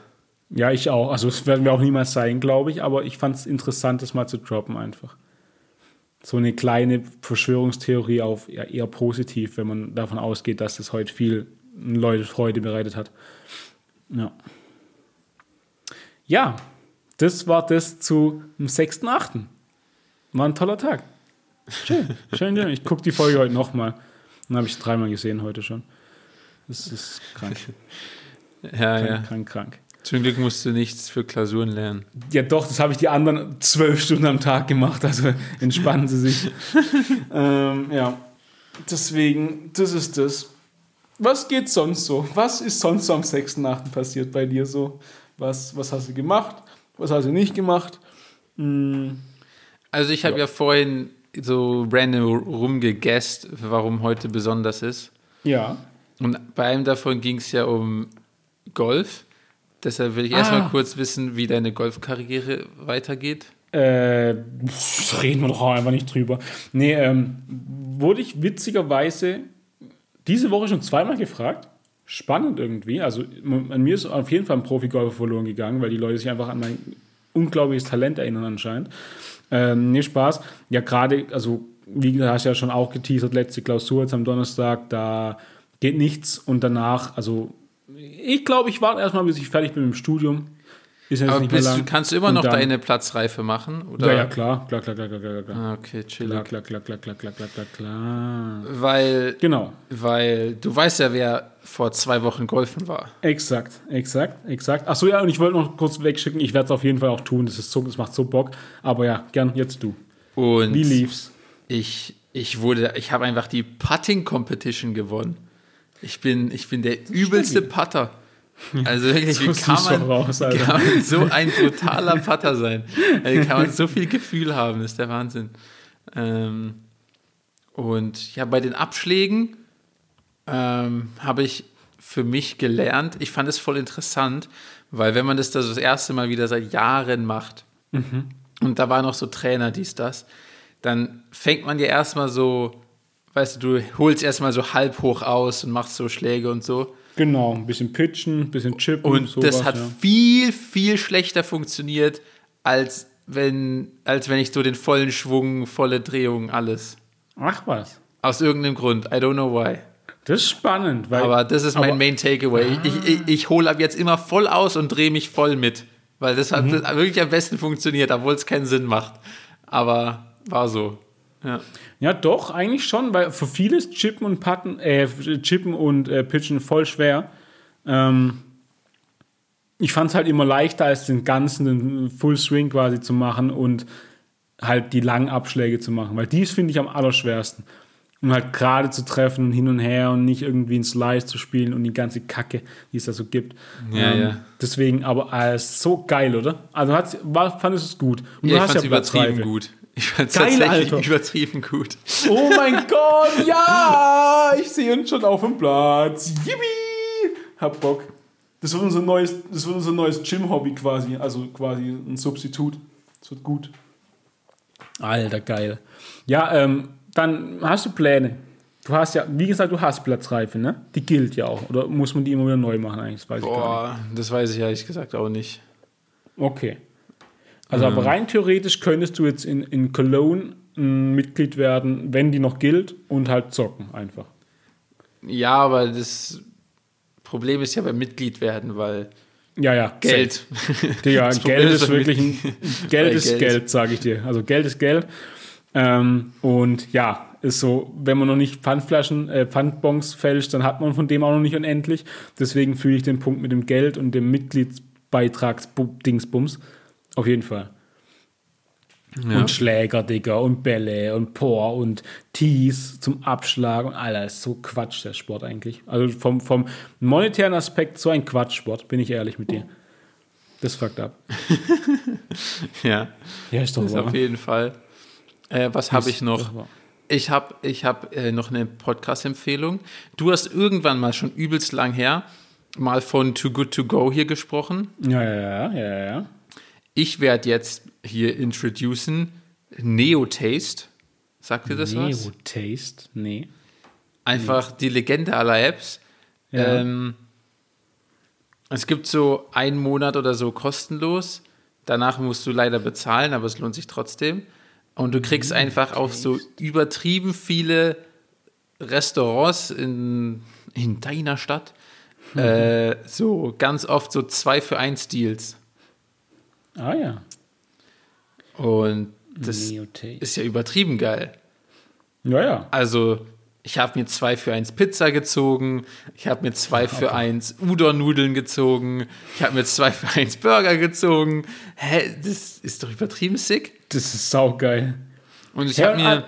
Ja, ich auch. Also, es werden wir auch niemals sein, glaube ich, aber ich fand es interessant, das mal zu droppen einfach so eine kleine Verschwörungstheorie auf ja, eher positiv, wenn man davon ausgeht, dass es heute viel Leute Freude bereitet hat. Ja. Ja, das war das zu dem 6.8. War ein toller Tag. Schön, schön, schön. Ich gucke die Folge heute nochmal. Dann habe ich dreimal gesehen heute schon. Das ist krank. ja, krank, ja. Krank, krank. Zum Glück musst du nichts für Klausuren lernen. Ja, doch, das habe ich die anderen zwölf Stunden am Tag gemacht, also entspannen Sie sich. ähm, ja, deswegen, das ist das. Was geht sonst so? Was ist sonst so am 6.8. passiert bei dir so? Was, was hast du gemacht? Was hast du nicht gemacht? Hm. Also, ich habe ja. ja vorhin so random rumgegessen, warum heute besonders ist. Ja. Und bei einem davon ging es ja um Golf. Deshalb will ich ah. erstmal kurz wissen, wie deine Golfkarriere weitergeht. Äh, reden wir doch auch einfach nicht drüber. Nee, ähm, wurde ich witzigerweise diese Woche schon zweimal gefragt. Spannend irgendwie. Also an mir ist auf jeden Fall ein Profi-Golfer verloren gegangen, weil die Leute sich einfach an mein unglaubliches Talent erinnern anscheinend. Ähm, nee, Spaß. Ja, gerade, also wie gesagt, hast du ja schon auch geteasert, letzte Klausur jetzt am Donnerstag, da geht nichts und danach, also ich glaube, ich warte erstmal, bis ich fertig bin mit dem Studium. Ist jetzt Aber nicht bist, mehr lang. kannst du immer noch deine Platzreife machen? Oder? Ja, ja, klar, klar, klar, klar, klar, klar. Ah, okay, chill. Klar, klar, klar, klar, klar, klar, klar, klar. Weil, genau. weil du weißt ja, wer vor zwei Wochen golfen war. Exakt, exakt, exakt. Achso, ja, und ich wollte noch kurz wegschicken, ich werde es auf jeden Fall auch tun, das, ist so, das macht so Bock. Aber ja, gern, jetzt du. Und Wie lief's? Ich, ich wurde, ich habe einfach die Putting Competition gewonnen. Ich bin, ich bin der übelste Putter. Also wirklich, so wie kann man, raus, kann man, so ein brutaler Putter sein? Also kann man so viel Gefühl haben, das ist der Wahnsinn. Ähm, und ja, bei den Abschlägen ähm, habe ich für mich gelernt, ich fand es voll interessant, weil wenn man das das erste Mal wieder seit Jahren macht mhm. und da war noch so Trainer, dies, das, dann fängt man ja erstmal so, weißt du, du holst erstmal so halb hoch aus und machst so Schläge und so. Genau, ein bisschen pitchen, ein bisschen chippen. Und sowas, das hat ja. viel, viel schlechter funktioniert, als wenn, als wenn ich so den vollen Schwung, volle Drehung, alles. Ach was. Aus irgendeinem Grund. I don't know why. Das ist spannend. Weil, aber das ist mein Main Takeaway. Ah. Ich, ich, ich hole ab jetzt immer voll aus und drehe mich voll mit. Weil das hat mhm. wirklich am besten funktioniert, obwohl es keinen Sinn macht. Aber war so. Ja. ja, doch, eigentlich schon, weil für vieles Chippen und Patten, äh, Chippen und äh, Pitchen voll schwer. Ähm, ich fand es halt immer leichter, als den ganzen den Full Swing quasi zu machen und halt die langen Abschläge zu machen, weil dies finde ich am allerschwersten. Um halt gerade zu treffen und hin und her und nicht irgendwie ein Slice zu spielen und die ganze Kacke, die es da so gibt. Ja, ähm, ja. Deswegen, aber äh, so geil, oder? Also war, fandest du es gut. Und ja, du hast ja übertrieben gut. Ich fand es tatsächlich Alter. übertrieben gut. Oh mein Gott, ja! Ich sehe uns schon auf dem Platz. Yippie! Hab Bock. Das wird unser neues, das wird unser neues Gym-Hobby quasi. Also quasi ein Substitut. Das wird gut. Alter, geil. Ja, ähm, dann hast du Pläne. Du hast ja, wie gesagt, du hast Platzreife, ne? Die gilt ja auch. Oder muss man die immer wieder neu machen eigentlich? Das weiß Boah, das weiß ich ehrlich gesagt auch nicht. Okay. Also, mhm. aber rein theoretisch könntest du jetzt in, in Cologne ein Mitglied werden, wenn die noch gilt und halt zocken einfach. Ja, aber das Problem ist ja beim Mitglied werden, weil ja, ja. Geld. Digga, Geld ist wirklich ein, Geld ist Geld, Geld sage ich dir. Also Geld ist Geld. Ähm, und ja, ist so, wenn man noch nicht Pfandflaschen, äh, Pfandbons fälscht, dann hat man von dem auch noch nicht unendlich. Deswegen fühle ich den Punkt mit dem Geld und dem Mitgliedsbeitragsdingsbums auf jeden Fall. Ja. Und Schläger, Digga, und Bälle und Por und Tees zum Abschlag und das ist so Quatsch, der Sport eigentlich. Also vom, vom monetären Aspekt so ein Quatschsport, bin ich ehrlich mit dir. Das fuckt ab. ja. Ja, ist doch das wahr. Auf jeden Fall. Äh, was habe ich noch? Ich habe ich hab, äh, noch eine Podcast-Empfehlung. Du hast irgendwann mal schon übelst lang her mal von Too Good To Go hier gesprochen. Ja, ja, ja, ja, ja. Ich werde jetzt hier introducen Neo Taste. Sagt ihr das Neo was? Neo Taste? Nee. Einfach nee. die Legende aller Apps. Ja. Ähm, es gibt so einen Monat oder so kostenlos. Danach musst du leider bezahlen, aber es lohnt sich trotzdem. Und du kriegst einfach auf so übertrieben viele Restaurants in, in deiner Stadt mhm. äh, so ganz oft so zwei für eins Deals. Ah ja. Und das ist ja übertrieben geil. Ja, ja. Also, ich habe mir zwei für eins Pizza gezogen, ich habe mir zwei okay. für eins Udon-Nudeln gezogen, ich habe mir zwei für eins Burger gezogen. Hä, das ist doch übertrieben sick. Das ist saugeil. Und ich habe mir,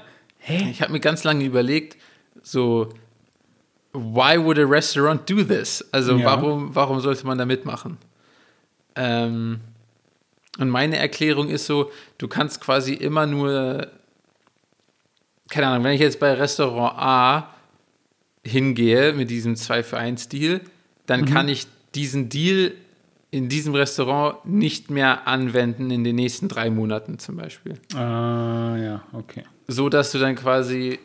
ich habe mir ganz lange überlegt, so, why would a restaurant do this? Also, ja. warum, warum sollte man da mitmachen? Ähm, und meine Erklärung ist so, du kannst quasi immer nur, keine Ahnung, wenn ich jetzt bei Restaurant A hingehe mit diesem 2 für 1 Deal, dann mhm. kann ich diesen Deal in diesem Restaurant nicht mehr anwenden in den nächsten drei Monaten zum Beispiel. Ah, ja, okay. So dass du dann quasi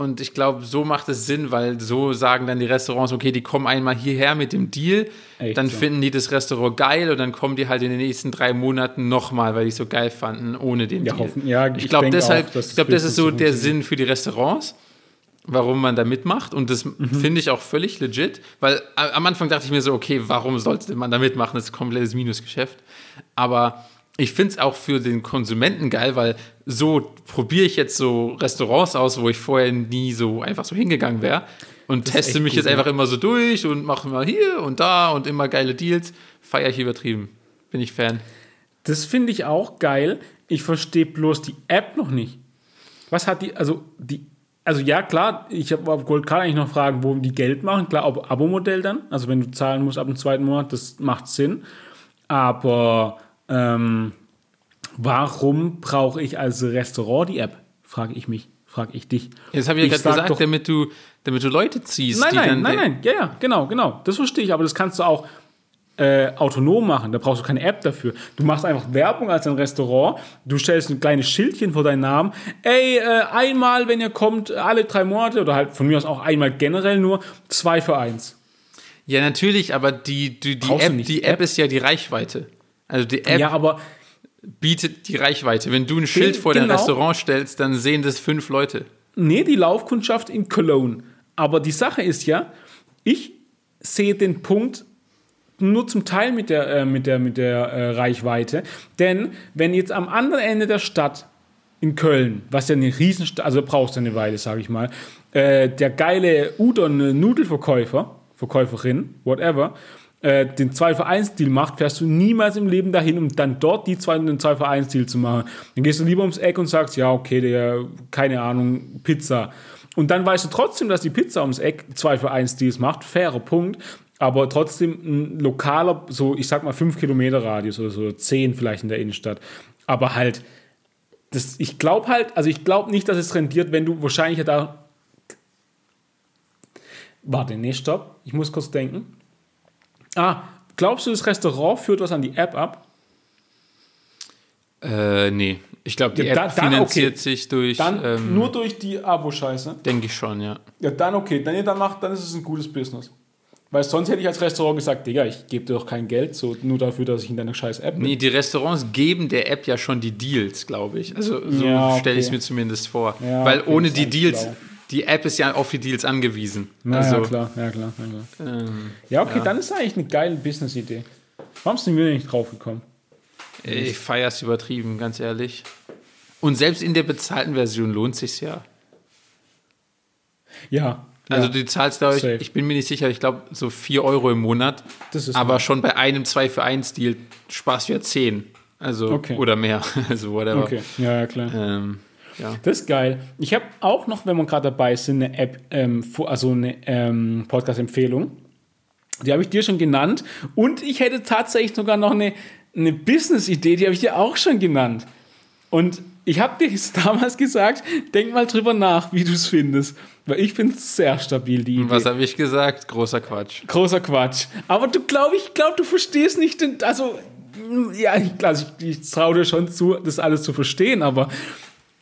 Und ich glaube, so macht es Sinn, weil so sagen dann die Restaurants, okay, die kommen einmal hierher mit dem Deal, Echt dann so? finden die das Restaurant geil und dann kommen die halt in den nächsten drei Monaten nochmal, weil die es so geil fanden, ohne den Ja, Deal. hoffen- ja, ich ich glaube deshalb, ich glaube, das ist so der. Sinn für die Restaurants, warum man da mitmacht. Und das Mhm. finde ich auch völlig legit, weil am Anfang dachte ich mir so, okay, warum sollte man da mitmachen? Das ist ein komplettes Minusgeschäft. Aber ich finde es auch für den Konsumenten geil, weil so probiere ich jetzt so Restaurants aus, wo ich vorher nie so einfach so hingegangen wäre und ist teste mich gut, jetzt einfach immer so durch und mache mal hier und da und immer geile Deals. Feiere ich übertrieben. Bin ich Fan. Das finde ich auch geil. Ich verstehe bloß die App noch nicht. Was hat die, also die, also ja, klar, ich hab- wollte gerade eigentlich noch fragen, wo die Geld machen. Klar, ob Abo-Modell dann, also wenn du zahlen musst ab dem zweiten Monat, das macht Sinn. Aber ähm, warum brauche ich als Restaurant die App? Frage ich mich, frage ich dich. Jetzt habe ich ja gerade sag gesagt, doch- damit du, damit du Leute ziehst. Nein, nein, nein, nein, ja, ja, genau, genau. Das verstehe ich, aber das kannst du auch äh, autonom machen. Da brauchst du keine App dafür. Du machst einfach Werbung als ein Restaurant. Du stellst ein kleines Schildchen vor deinen Namen. Ey, äh, einmal, wenn ihr kommt, alle drei Monate oder halt von mir aus auch einmal generell nur, zwei für eins. Ja, natürlich, aber die, die, die, App, die App? ist ja die Reichweite. Also die App Ja, aber bietet die Reichweite. Wenn du ein Schild vor dein genau. Restaurant stellst, dann sehen das fünf Leute. Nee, die Laufkundschaft in Cologne. Aber die Sache ist ja, ich sehe den Punkt nur zum Teil mit der, äh, mit der, mit der äh, Reichweite. Denn wenn jetzt am anderen Ende der Stadt in Köln, was ja eine Riesenstadt, also brauchst du eine Weile, sage ich mal, äh, der geile Udon-Nudelverkäufer, Verkäuferin, whatever, äh, den 2 für 1 Deal macht, fährst du niemals im Leben dahin, um dann dort die zwei, den 2 für 1 Deal zu machen. Dann gehst du lieber ums Eck und sagst, ja, okay, der, keine Ahnung, Pizza. Und dann weißt du trotzdem, dass die Pizza ums Eck 2 für 1 Deals macht, fairer Punkt, aber trotzdem ein lokaler, so ich sag mal 5 Kilometer Radius oder so, 10 vielleicht in der Innenstadt. Aber halt, das, ich glaube halt, also ich glaube nicht, dass es rendiert, wenn du wahrscheinlich da. Warte, nee, stopp. Ich muss kurz denken. Ah, glaubst du, das Restaurant führt was an die App ab? Äh, nee. Ich glaube, die Ja, App dann- finanziert okay. sich durch, Dann ähm, nur durch die Abo-Scheiße. denke ich schon, ja. Ja, dann okay. Dann, nee, dann, macht, dann ist es ein gutes Business. Weil sonst hätte ich als Restaurant gesagt, Digga, ich gebe dir doch kein Geld, so nur dafür, dass ich in deiner scheiß App bin. Nee, die Restaurants geben der App ja schon die Deals, glaube ich. Also so Ja, okay. stelle ich es mir zumindest vor. Ja, Weil okay, ohne die Deals. Die App ist ja auf die Deals angewiesen. Na, also, ja, klar, ja, klar. Ja, klar. Ähm, ja okay, dann ist eigentlich eine geile Business-Idee. Warum sind wir nicht drauf gekommen? ich feiere es übertrieben, ganz ehrlich. Und selbst in der bezahlten Version lohnt sich ja. Ja. Also ja. du zahlst, glaube ich, Safe. ich bin mir nicht sicher, ich glaube so 4 Euro im Monat. Das ist aber nice. schon bei einem 2 für 1 Deal sparst du ja 10. Also, Okay. oder mehr. Also, whatever. Okay, ja, ja, klar. Ähm, ja. Das ist geil. Ich habe auch noch, wenn wir gerade dabei sind, eine App, ähm, also eine ähm, Podcast-Empfehlung. Die habe ich dir schon genannt. Und ich hätte tatsächlich sogar noch eine, eine Business-Idee, die habe ich dir auch schon genannt. Und ich habe dir damals gesagt, denk mal drüber nach, wie du es findest. Weil ich finde es sehr stabil, die Idee. Was habe ich gesagt? Großer Quatsch. Großer Quatsch. Aber du glaub ich glaube, du verstehst nicht, den, also ja, ich, also ich, ich traue dir schon zu, das alles zu verstehen, aber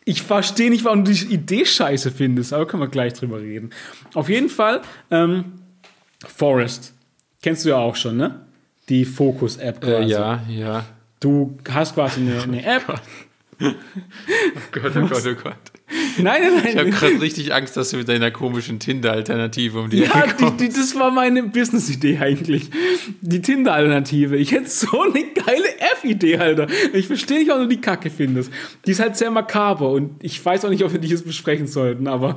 ich verstehe nicht, warum du die Idee scheiße findest. Aber können wir gleich drüber reden. Auf jeden Fall, ähm, Forest. Kennst du ja auch schon, ne? Die Focus-App Äh, quasi. ja, ja. Du hast quasi eine, eine App. Oh Gott, oh Gott, oh Gott. Nein, nein, nein. Ich habe gerade richtig Angst, dass du mit deiner komischen Tinder-Alternative um die Ja, Ecke die, kommst. die, das war meine Business-Idee eigentlich. Die Tinder-Alternative. Ich hätte so eine geile F-Idee, Alter. Ich verstehe nicht, warum du die Kacke findest. Die ist halt sehr makaber und ich weiß auch nicht, ob wir die jetzt besprechen sollten, aber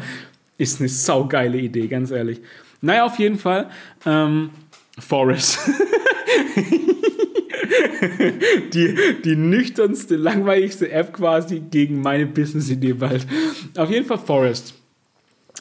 ist eine saugeile Idee, ganz ehrlich. Naja, auf jeden Fall. Ähm, Forest. die, die nüchternste, langweiligste App quasi gegen meine Business-Idee bald. Auf jeden Fall Forest.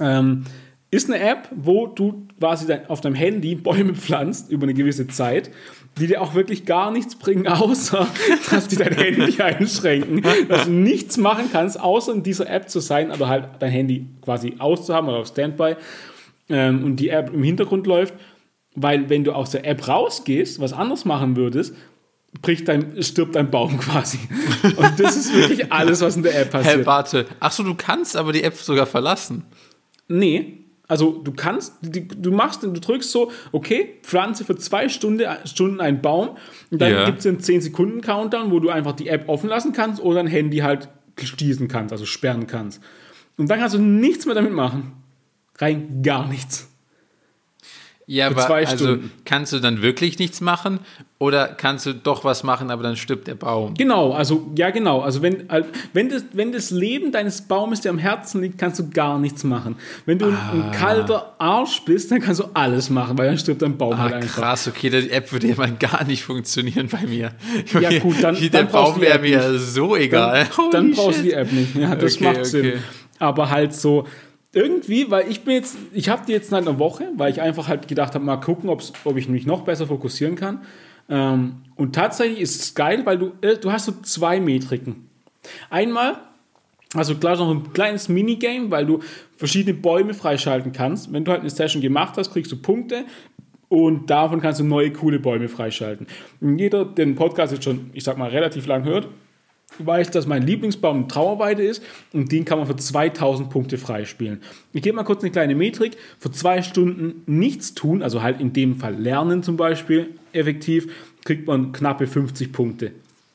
Ähm, ist eine App, wo du quasi dein, auf deinem Handy Bäume pflanzt über eine gewisse Zeit, die dir auch wirklich gar nichts bringen, außer dass die dein Handy einschränken, dass du nichts machen kannst, außer in dieser App zu sein, aber halt dein Handy quasi auszuhaben oder auf Standby ähm, und die App im Hintergrund läuft, weil wenn du aus der App rausgehst, was anderes machen würdest, bricht dein, stirbt dein Baum quasi. Und das ist wirklich alles, was in der App passiert. warte. Achso, du kannst aber die App sogar verlassen. Nee. Also du kannst, du machst, du drückst so, okay, pflanze für zwei Stunden, Stunden einen Baum und dann Ja. gibt es einen 10-Sekunden-Countdown, wo du einfach die App offen lassen kannst oder ein Handy halt schließen kannst, also sperren kannst. Und dann kannst du nichts mehr damit machen. Rein gar nichts. Ja, Für aber zwei also Stunden. kannst du dann wirklich nichts machen oder kannst du doch was machen, aber dann stirbt der Baum? Genau, also ja genau. Also wenn, äh, wenn, das, wenn das Leben deines Baumes dir am Herzen liegt, kannst du gar nichts machen. Wenn du ein- Ah. ein kalter Arsch bist, dann kannst du alles machen, weil dann stirbt dein Baum Ah, halt einfach. krass, okay, die App würde ja mal gar nicht funktionieren bei mir. Ja, gut, dann- der dann Baum du die wäre App mir so egal. Dann, dann brauchst du die App nicht. Ja, das Okay, macht okay. Sinn. Aber halt so irgendwie, weil ich bin jetzt, ich habe die jetzt seit einer Woche, weil ich einfach halt gedacht habe, mal gucken, ob ich mich noch besser fokussieren kann. Ähm, und tatsächlich ist es geil, weil du, äh, du hast so zwei Metriken. Einmal also klar noch ein kleines Minigame, weil du verschiedene Bäume freischalten kannst. Wenn du halt eine Session gemacht hast, kriegst du Punkte und davon kannst du neue coole Bäume freischalten. Und jeder, der den Podcast jetzt schon, ich sag mal, relativ lang hört, weiß, dass mein Lieblingsbaum Trauerweide ist und den kann man für 2000 Punkte freispielen. Ich gebe mal kurz eine kleine Metrik. Für zwei Stunden nichts tun, also halt in dem Fall lernen zum Beispiel, effektiv, kriegt man knappe 50 Punkte.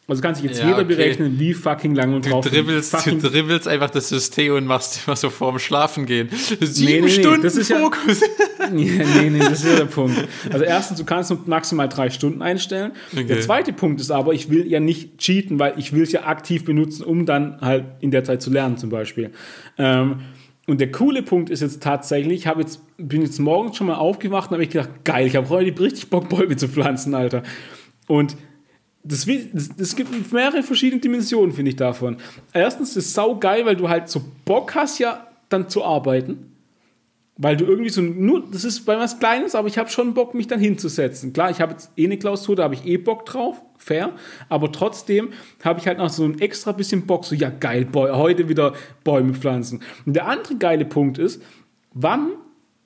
Also kann sich jetzt Ja, jeder okay. berechnen, wie fucking lang und Du drauf dribbelst, du dribbelst einfach das System und machst immer so vorm Schlafen gehen. Sieben nee, nee, Stunden das ist ja- Fokus. nee, nee, nee, das ist der Punkt. Also erstens, du kannst maximal drei Stunden einstellen. Der Okay. zweite Punkt ist aber, ich will ja nicht cheaten, weil ich will es ja aktiv benutzen, um dann halt in der Zeit zu lernen zum Beispiel. Ähm, und der coole Punkt ist jetzt tatsächlich, ich habe jetzt, bin jetzt morgens schon mal aufgewacht und habe ich gedacht, geil, ich habe heute richtig Bock, Bäume zu pflanzen, Alter. Und das, wi- das, das gibt mehrere verschiedene Dimensionen, finde ich, davon. Erstens ist es sau geil, weil du halt so Bock hast, ja, dann zu arbeiten. Weil du irgendwie so, nur, das ist bei was Kleines, aber ich habe schon Bock, mich dann hinzusetzen. Klar, ich habe jetzt eh eine Klausur, da habe ich eh Bock drauf, fair. Aber trotzdem habe ich halt noch so ein extra bisschen Bock, so, ja geil, Boy, heute wieder Bäume pflanzen. Und der andere geile Punkt ist, wann,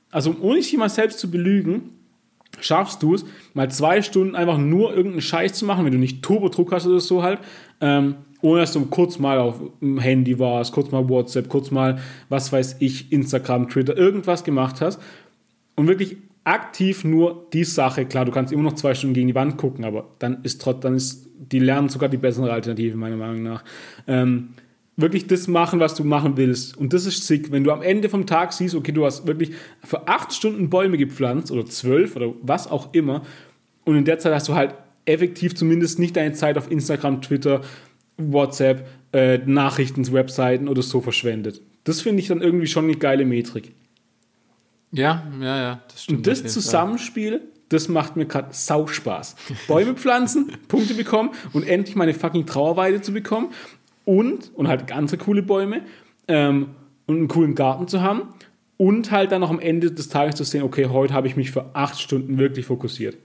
also ohne dich mal selbst zu belügen, schaffst du es, mal zwei Stunden einfach nur irgendeinen Scheiß zu machen, wenn du nicht Turbodruck hast oder so halt, ähm, ohne dass du kurz mal auf dem Handy warst, kurz mal WhatsApp, kurz mal, was weiß ich, Instagram, Twitter, irgendwas gemacht hast und wirklich aktiv nur die Sache, klar, du kannst immer noch zwei Stunden gegen die Wand gucken, aber dann ist trotz, dann ist die Lernen sogar die bessere Alternative, meiner Meinung nach. Ähm, wirklich das machen, was du machen willst. Und das ist sick, wenn du am Ende vom Tag siehst, okay, du hast wirklich für acht Stunden Bäume gepflanzt oder zwölf oder was auch immer. Und in der Zeit hast du halt effektiv zumindest nicht deine Zeit auf Instagram, Twitter, WhatsApp, äh, Nachrichten, Webseiten oder so verschwendet. Das finde ich dann irgendwie schon eine geile Metrik. Ja, ja, ja, das stimmt. Und das Zusammenspiel, das macht mir gerade sau Spaß. Bäume pflanzen, Punkte bekommen und endlich meine fucking Trauerweide zu bekommen und, und halt ganz coole Bäume ähm, und einen coolen Garten zu haben und halt dann noch am Ende des Tages zu sehen, okay, heute habe ich mich für acht Stunden wirklich fokussiert.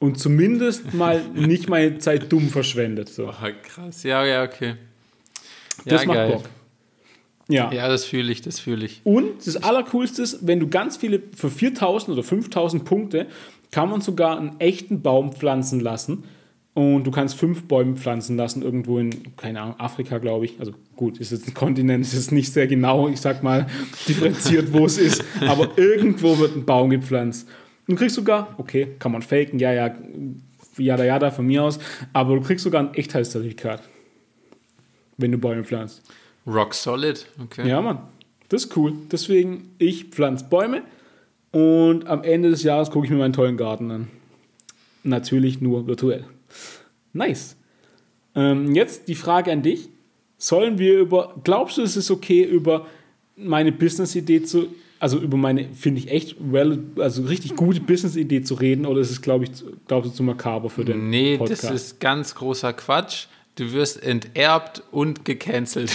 Und zumindest mal nicht meine Zeit dumm verschwendet. So. Oh, krass. Ja, ja, okay. Das ja, macht geil. Bock. Ja. Ja, das fühle ich, das fühle ich. Und das Allercoolste ist, wenn du ganz viele, für 4000 oder 5000 Punkte, kann man sogar einen echten Baum pflanzen lassen. Und du kannst fünf Bäume pflanzen lassen, irgendwo in, keine Ahnung, Afrika, glaube ich. Also gut, ist jetzt ein Kontinent, ist jetzt nicht sehr genau, ich sag mal, differenziert, wo es ist. Aber irgendwo wird ein Baum gepflanzt. Du kriegst sogar, okay, kann man faken, ja, ja, jada, jada, von mir aus. Aber du kriegst sogar ein Echtheitszertifikat, wenn du Bäume pflanzt. Rock solid, okay. Ja, Mann. Das ist cool. Deswegen, ich pflanze Bäume und am Ende des Jahres gucke ich mir meinen tollen Garten an. Natürlich nur virtuell. Nice. Ähm, jetzt die Frage an dich. Sollen wir über, glaubst du, es ist okay, über meine Business-Idee zu, also über meine, finde ich echt, well, also richtig gute Business-Idee zu reden oder ist es, glaube ich, zu- glaubst du, zu makaber für den Nee, Podcast? das ist ganz großer Quatsch. Du wirst enterbt und gecancelt.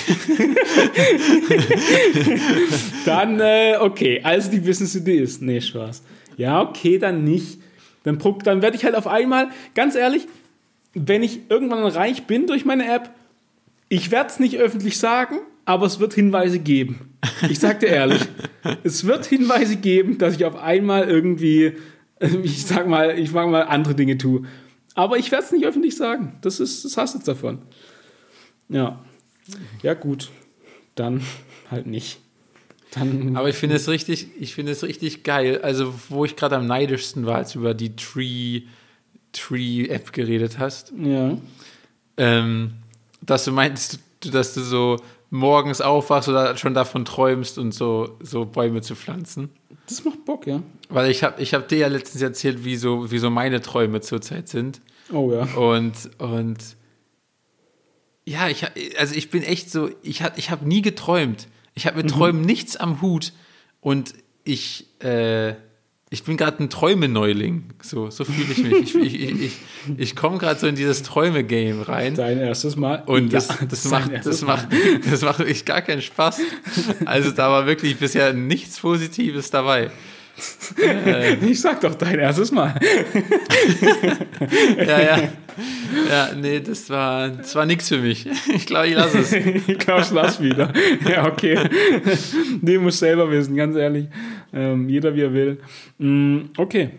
Dann, äh, okay, also die Business-Idee ist. Nee, Spaß. Ja, okay, dann nicht. Dann, dann werde ich halt auf einmal, ganz ehrlich, wenn ich irgendwann reich bin durch meine App, ich werde es nicht öffentlich sagen, aber es wird Hinweise geben. Ich sag dir ehrlich, es wird Hinweise geben, dass ich auf einmal irgendwie, äh, ich sag mal, ich mag mal andere Dinge tue. Aber ich werde es nicht öffentlich sagen. Das ist, das hast du jetzt davon. Ja. Ja, gut. Dann halt nicht. Dann, Aber ich finde es richtig, ich finde es richtig geil. Also, wo ich gerade am neidischsten war, als du über die Tree, Tree App geredet hast, ja. ähm, dass du meintest, dass du so morgens aufwachst oder schon davon träumst und so, so Bäume zu pflanzen. Das macht Bock, ja. Weil ich habe ich hab dir ja letztens erzählt, wie so, wie so meine Träume zurzeit sind. Oh ja. Und, und ja, ich, also ich bin echt so, ich, ha- ich habe nie geträumt. Ich habe mit Träumen nichts am Hut. Und ich, äh, ich bin gerade ein Träumeneuling. So, so fühle ich mich. Ich, ich, ich, ich, komme gerade so in dieses Träume-Game rein. Dein erstes Mal. Und das, Ja, das, macht, das, macht, das macht wirklich gar keinen Spaß. Also da war wirklich bisher nichts Positives dabei. Mal. Ich sag doch dein erstes Mal. Ja, ja. Ja, nee, das war, das war nichts für mich. Ich glaube, ich lasse es. ich glaube, ich lass wieder. Ja, okay. Nee, muss selber wissen, ganz ehrlich. Ähm, jeder wie er will. Mm, okay.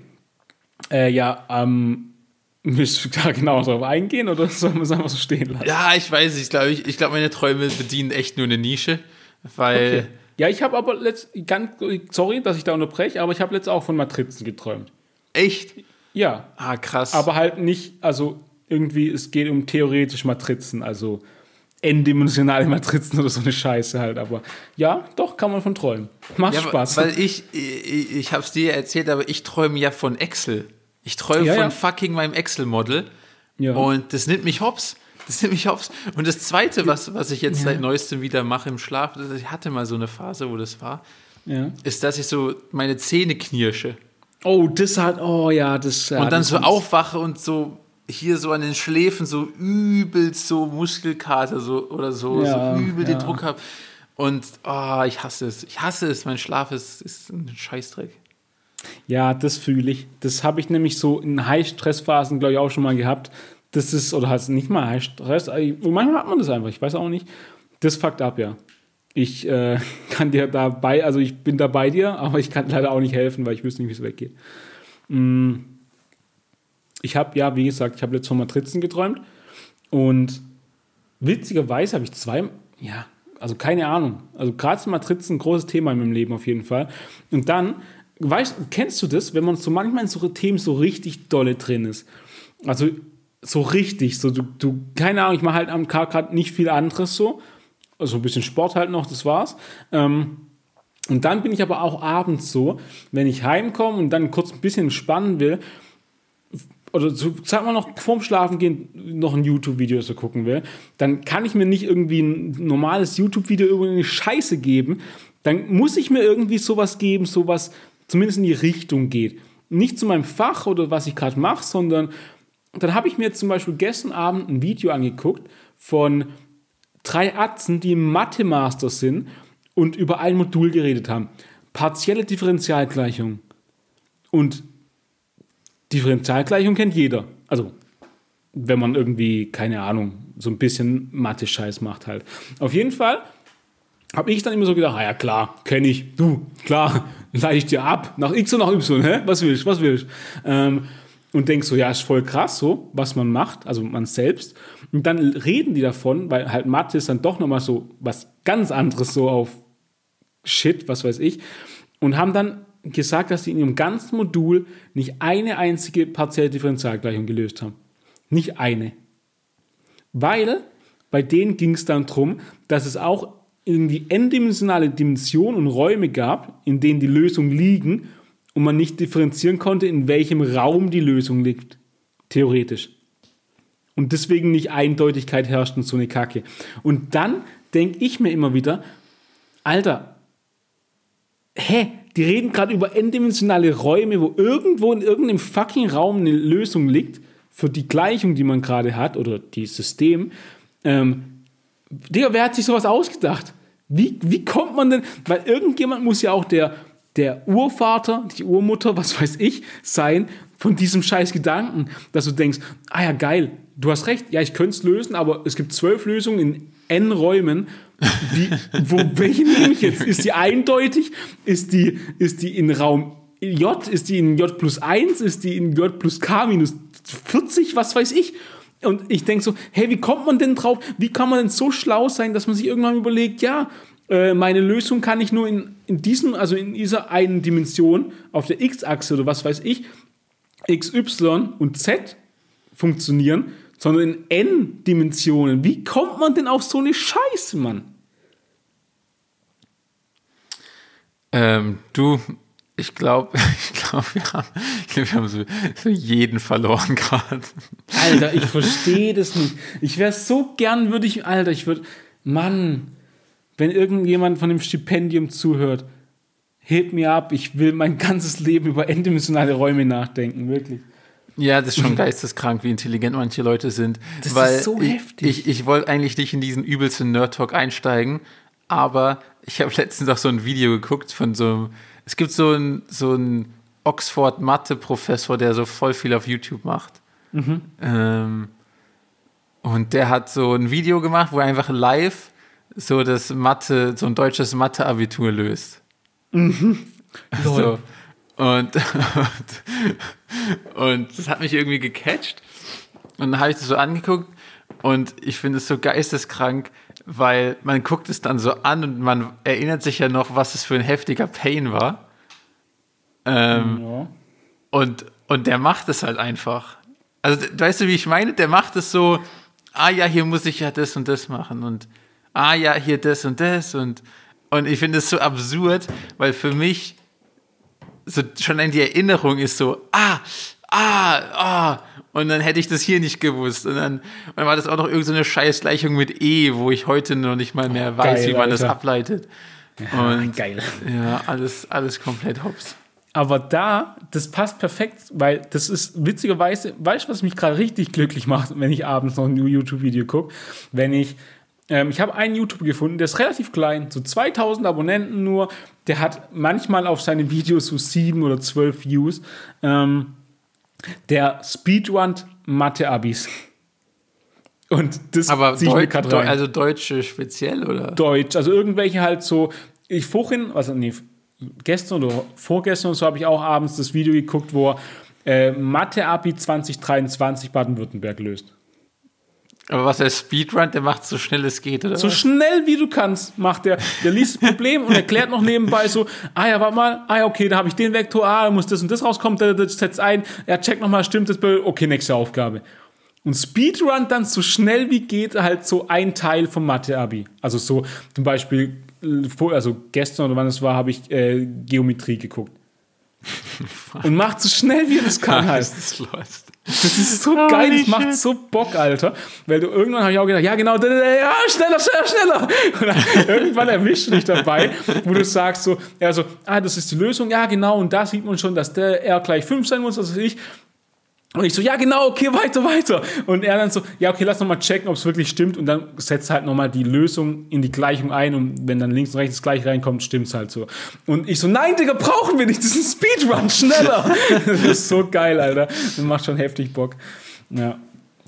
Äh, ja, ähm, willst du da genau drauf eingehen oder sollen wir es einfach so stehen lassen? Ja, ich weiß nicht. Ich glaube, ich, ich glaub, meine Träume bedienen echt nur eine Nische. Weil, Okay. Ja, ich habe aber letzt, ganz, sorry, dass ich da unterbreche, aber ich habe letztens auch von Matrizen geträumt. echt? Ja, Ah, krass. aber halt nicht, also irgendwie, es geht um theoretisch Matrizen, also n-dimensionale Matrizen oder so eine Scheiße halt. Aber ja, doch, kann man von träumen. Macht ja, Spaß. Weil ich, ich, ich habe es dir erzählt, aber ich träume ja von Excel. Ich träume Ja, von ja. fucking meinem Excel-Model. Ja. Und das nimmt mich hops. Das nimmt mich hops. Und das Zweite, was, was ich jetzt seit neuestem wieder mache im Schlaf, ich hatte mal so eine Phase, wo das war, ja. ist, dass ich so meine Zähne knirsche. Oh, das hat, oh ja, das. Ja, und dann das so aufwache und so hier so an den Schläfen so übelst so Muskelkater so oder so, Ja, so übel ja. den Druck habe. Und oh, ich hasse es. Ich hasse es. Mein Schlaf ist, ist ein Scheißdreck. Ja, das fühle ich. Das habe ich nämlich so in High-Stress-Phasen, glaube ich, auch schon mal gehabt. Das ist, oder halt nicht mal High-Stress, äh, manchmal hat man das einfach, ich weiß auch nicht. Das fuckt ab, ja. Ich äh, kann dir dabei, also ich bin da bei dir, aber ich kann leider auch nicht helfen, weil ich wüsste nicht, wie es weggeht. Mm. Ich habe, ja, wie gesagt, ich habe letztes von Matrizen geträumt und witzigerweise habe ich zwei, ja, also keine Ahnung. Also gerade Matrizen großes Thema in meinem Leben auf jeden Fall. Und dann, weißt, kennst du das, wenn man so manchmal in so Themen so richtig dolle drin ist? Also so richtig, so du, du keine Ahnung, ich mache halt am Tag gerade nicht viel anderes so. Also ein bisschen Sport halt noch, das war's. Ähm, und dann bin ich aber auch abends so, wenn ich heimkomme und dann kurz ein bisschen entspannen will, oder so, sag mal noch vorm Schlafen gehen noch ein YouTube-Video so gucken will, dann kann ich mir nicht irgendwie ein normales YouTube-Video über eine Scheiße geben. Dann muss ich mir irgendwie sowas geben, sowas zumindest in die Richtung geht. Nicht zu meinem Fach oder was ich gerade mache, sondern dann habe ich mir zum Beispiel gestern Abend ein Video angeguckt von drei Atzen, die Mathe-Master sind und über ein Modul geredet haben. Partielle Differentialgleichung. Und Differentialgleichung kennt jeder. Also, wenn man irgendwie, keine Ahnung, so ein bisschen Mathe-Scheiß macht halt. Auf jeden Fall habe ich dann immer so gedacht, ah ja klar, kenne ich, du, klar, leite ich dir ab, nach X und nach Y, hä? Was willst, was willst? Ähm, und denkst so, ja, ist voll krass so, was man macht, also man selbst. Und dann reden die davon, weil halt Mathe ist dann doch nochmal so was ganz anderes so auf Shit, was weiß ich. Und haben dann gesagt, dass sie in ihrem ganzen Modul nicht eine einzige partielle Differentialgleichung gelöst haben. Nicht eine. Weil bei denen ging es dann darum, dass es auch irgendwie n-dimensionale Dimensionen und Räume gab, in denen die Lösungen liegen und man nicht differenzieren konnte, in welchem Raum die Lösung liegt. Theoretisch. Und deswegen nicht Eindeutigkeit herrscht und so eine Kacke. Und dann denke ich mir immer wieder, Alter, hä? Die reden gerade über n-dimensionale Räume, wo irgendwo in irgendeinem fucking Raum eine Lösung liegt für die Gleichung, die man gerade hat, oder die System. Ähm, Digga, wer hat sich sowas ausgedacht? Wie, wie kommt man denn? Weil irgendjemand muss ja auch der, der Urvater, die Urmutter, was weiß ich, sein von diesem scheiß Gedanken, dass du denkst, ah ja, geil, du hast recht, ja, ich könnte es lösen, aber es gibt zwölf Lösungen in n Räumen. Wie, wo, welche nehme ich jetzt? Ist die eindeutig? Ist die, ist die in Raum J? Ist die in J plus 1? Ist die in J plus K minus 40? Was weiß ich? Und ich denke so, hey, wie kommt man denn drauf? Wie kann man denn so schlau sein, dass man sich irgendwann überlegt, ja, äh, meine Lösung kann ich nur in, in diesem, also in dieser einen Dimension auf der X-Achse oder was weiß ich, X, Y und Z funktionieren, sondern in N-Dimensionen. Wie kommt man denn auf so eine Scheiße, Mann? Ähm, du, ich glaube, ich glaube, wir haben, glaub, wir haben so, so jeden verloren gerade. Alter, ich verstehe das nicht. Ich wäre so gern, würde ich, Alter, ich würde, Mann, wenn irgendjemand von dem Stipendium zuhört, hebt mir ab, ich will mein ganzes Leben über enddimensionale Räume nachdenken, wirklich. Ja, das ist schon geisteskrank, wie intelligent manche Leute sind. Das weil ist so ich, heftig. Ich, ich wollte eigentlich nicht in diesen übelsten Nerd-Talk einsteigen, aber ich habe letztens auch so ein Video geguckt von so einem, es gibt so einen so Oxford-Mathe-Professor, der so voll viel auf YouTube macht. Ähm, und der hat so ein Video gemacht, wo er einfach live so das Mathe, so ein deutsches Mathe-Abitur löst. So. Und, und, und das hat mich irgendwie gecatcht. Und dann habe ich das so angeguckt und ich finde es so geisteskrank, weil man guckt es dann so an und man erinnert sich ja noch, was es für ein heftiger Pain war. Ähm, Ja. und, und der macht es halt einfach. Also, weißt du, wie ich meine? Der macht es so, ah ja, hier muss ich ja das und das machen und ah ja, hier das und das und, und ich finde es so absurd, weil für mich so schon in die Erinnerung ist so, ah, ah, ah, und dann hätte ich das hier nicht gewusst. Und dann, und dann war das auch noch irgendeine so Scheißgleichung mit E, wo ich heute noch nicht mal mehr weiß, geil, wie man das Alter. ableitet. Und Geil. ja, alles, alles komplett hops. Aber da, das passt perfekt, weil das ist witzigerweise, weißt du, was mich gerade richtig glücklich macht, wenn ich abends noch ein YouTube-Video gucke? Wenn ich, ähm, ich habe einen YouTuber gefunden, der ist relativ klein, so 2000 Abonnenten nur, der hat manchmal auf seine Videos so sieben oder zwölf Views, ähm, der speedrunnt Mathe-Abis. Und das Aber zieh ich mir Deu grad Deu rein. also Deutsche speziell, oder? Deutsch, also irgendwelche halt so, ich vorhin, also nee, gestern oder vorgestern und so habe ich auch abends das Video geguckt, wo er äh, Mathe-Abi 2023 Baden-Württemberg löst. Aber was der Speedrun, der macht so schnell es geht, oder? So was? schnell wie du kannst, macht der. Der liest das Problem und erklärt noch nebenbei so, ah ja, warte mal, ah ja, okay, da habe ich den Vektor, ah, da muss das und das rauskommen, da, das setzt ein, er checkt nochmal, stimmt das, okay, nächste Aufgabe. Und Speedrun dann so schnell wie geht halt so ein Teil vom Mathe-Abi. Also so zum Beispiel, äh, also gestern oder wann es war, habe ich äh, Geometrie geguckt. Und macht so schnell wie er das kann halt. Das ist so geil, das macht so Bock, Alter. Weil du irgendwann habe ich auch gedacht, ja genau, ja, schneller, schneller, schneller. Und dann irgendwann erwischst du dich dabei, wo du sagst so, ja so, ah, das ist die Lösung, ja genau, und da sieht man schon, dass der R gleich 5 sein muss, weiß ich. Und ich so, ja genau, okay, weiter, weiter. Und er dann so, ja okay, lass nochmal checken, ob es wirklich stimmt. Und dann setzt halt nochmal die Lösung in die Gleichung ein. Und wenn dann links und rechts das gleiche reinkommt, stimmt es halt so. Und ich so, nein, Digga, brauchen wir nicht, das ist ein Speedrun, schneller. das ist so geil, Alter. Das macht schon heftig Bock. Ja,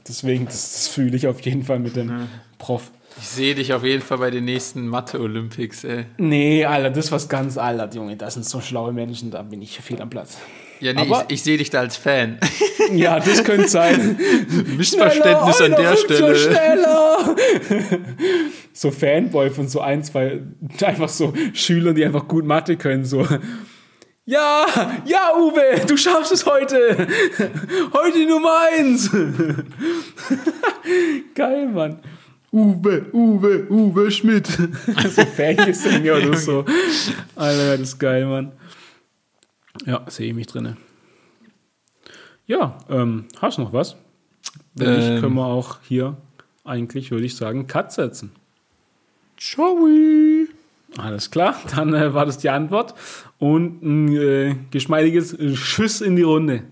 deswegen, das, das fühle ich auf jeden Fall mit dem Prof. Ich sehe dich auf jeden Fall bei den nächsten Mathe-Olympics, ey. Nee, Alter, das ist was ganz Alter, Junge. Das sind so schlaue Menschen, da bin ich fehl am Platz. Ja, nee, Aber- ich, ich sehe dich da als Fan. Ja, das könnte sein. Missverständnis Schneller, an der Stelle. so schneller. so Fanboy von so ein, zwei, einfach so Schülern, die einfach gut Mathe können, so. Ja, ja, Uwe, du schaffst es heute. Heute Nummer eins. Geil, Mann. Uwe, Uwe, Uwe Schmidt. so Fangesänge oder so. Alter, das ist geil, Mann. Ja, sehe ich mich drinne. Ja, ähm, hast du noch was? Wenn nicht, Ähm. können wir auch hier eigentlich, würde ich sagen, Cut setzen. Ciao. Alles klar, dann äh, war das die Antwort und ein äh, geschmeidiges Schuss in die Runde.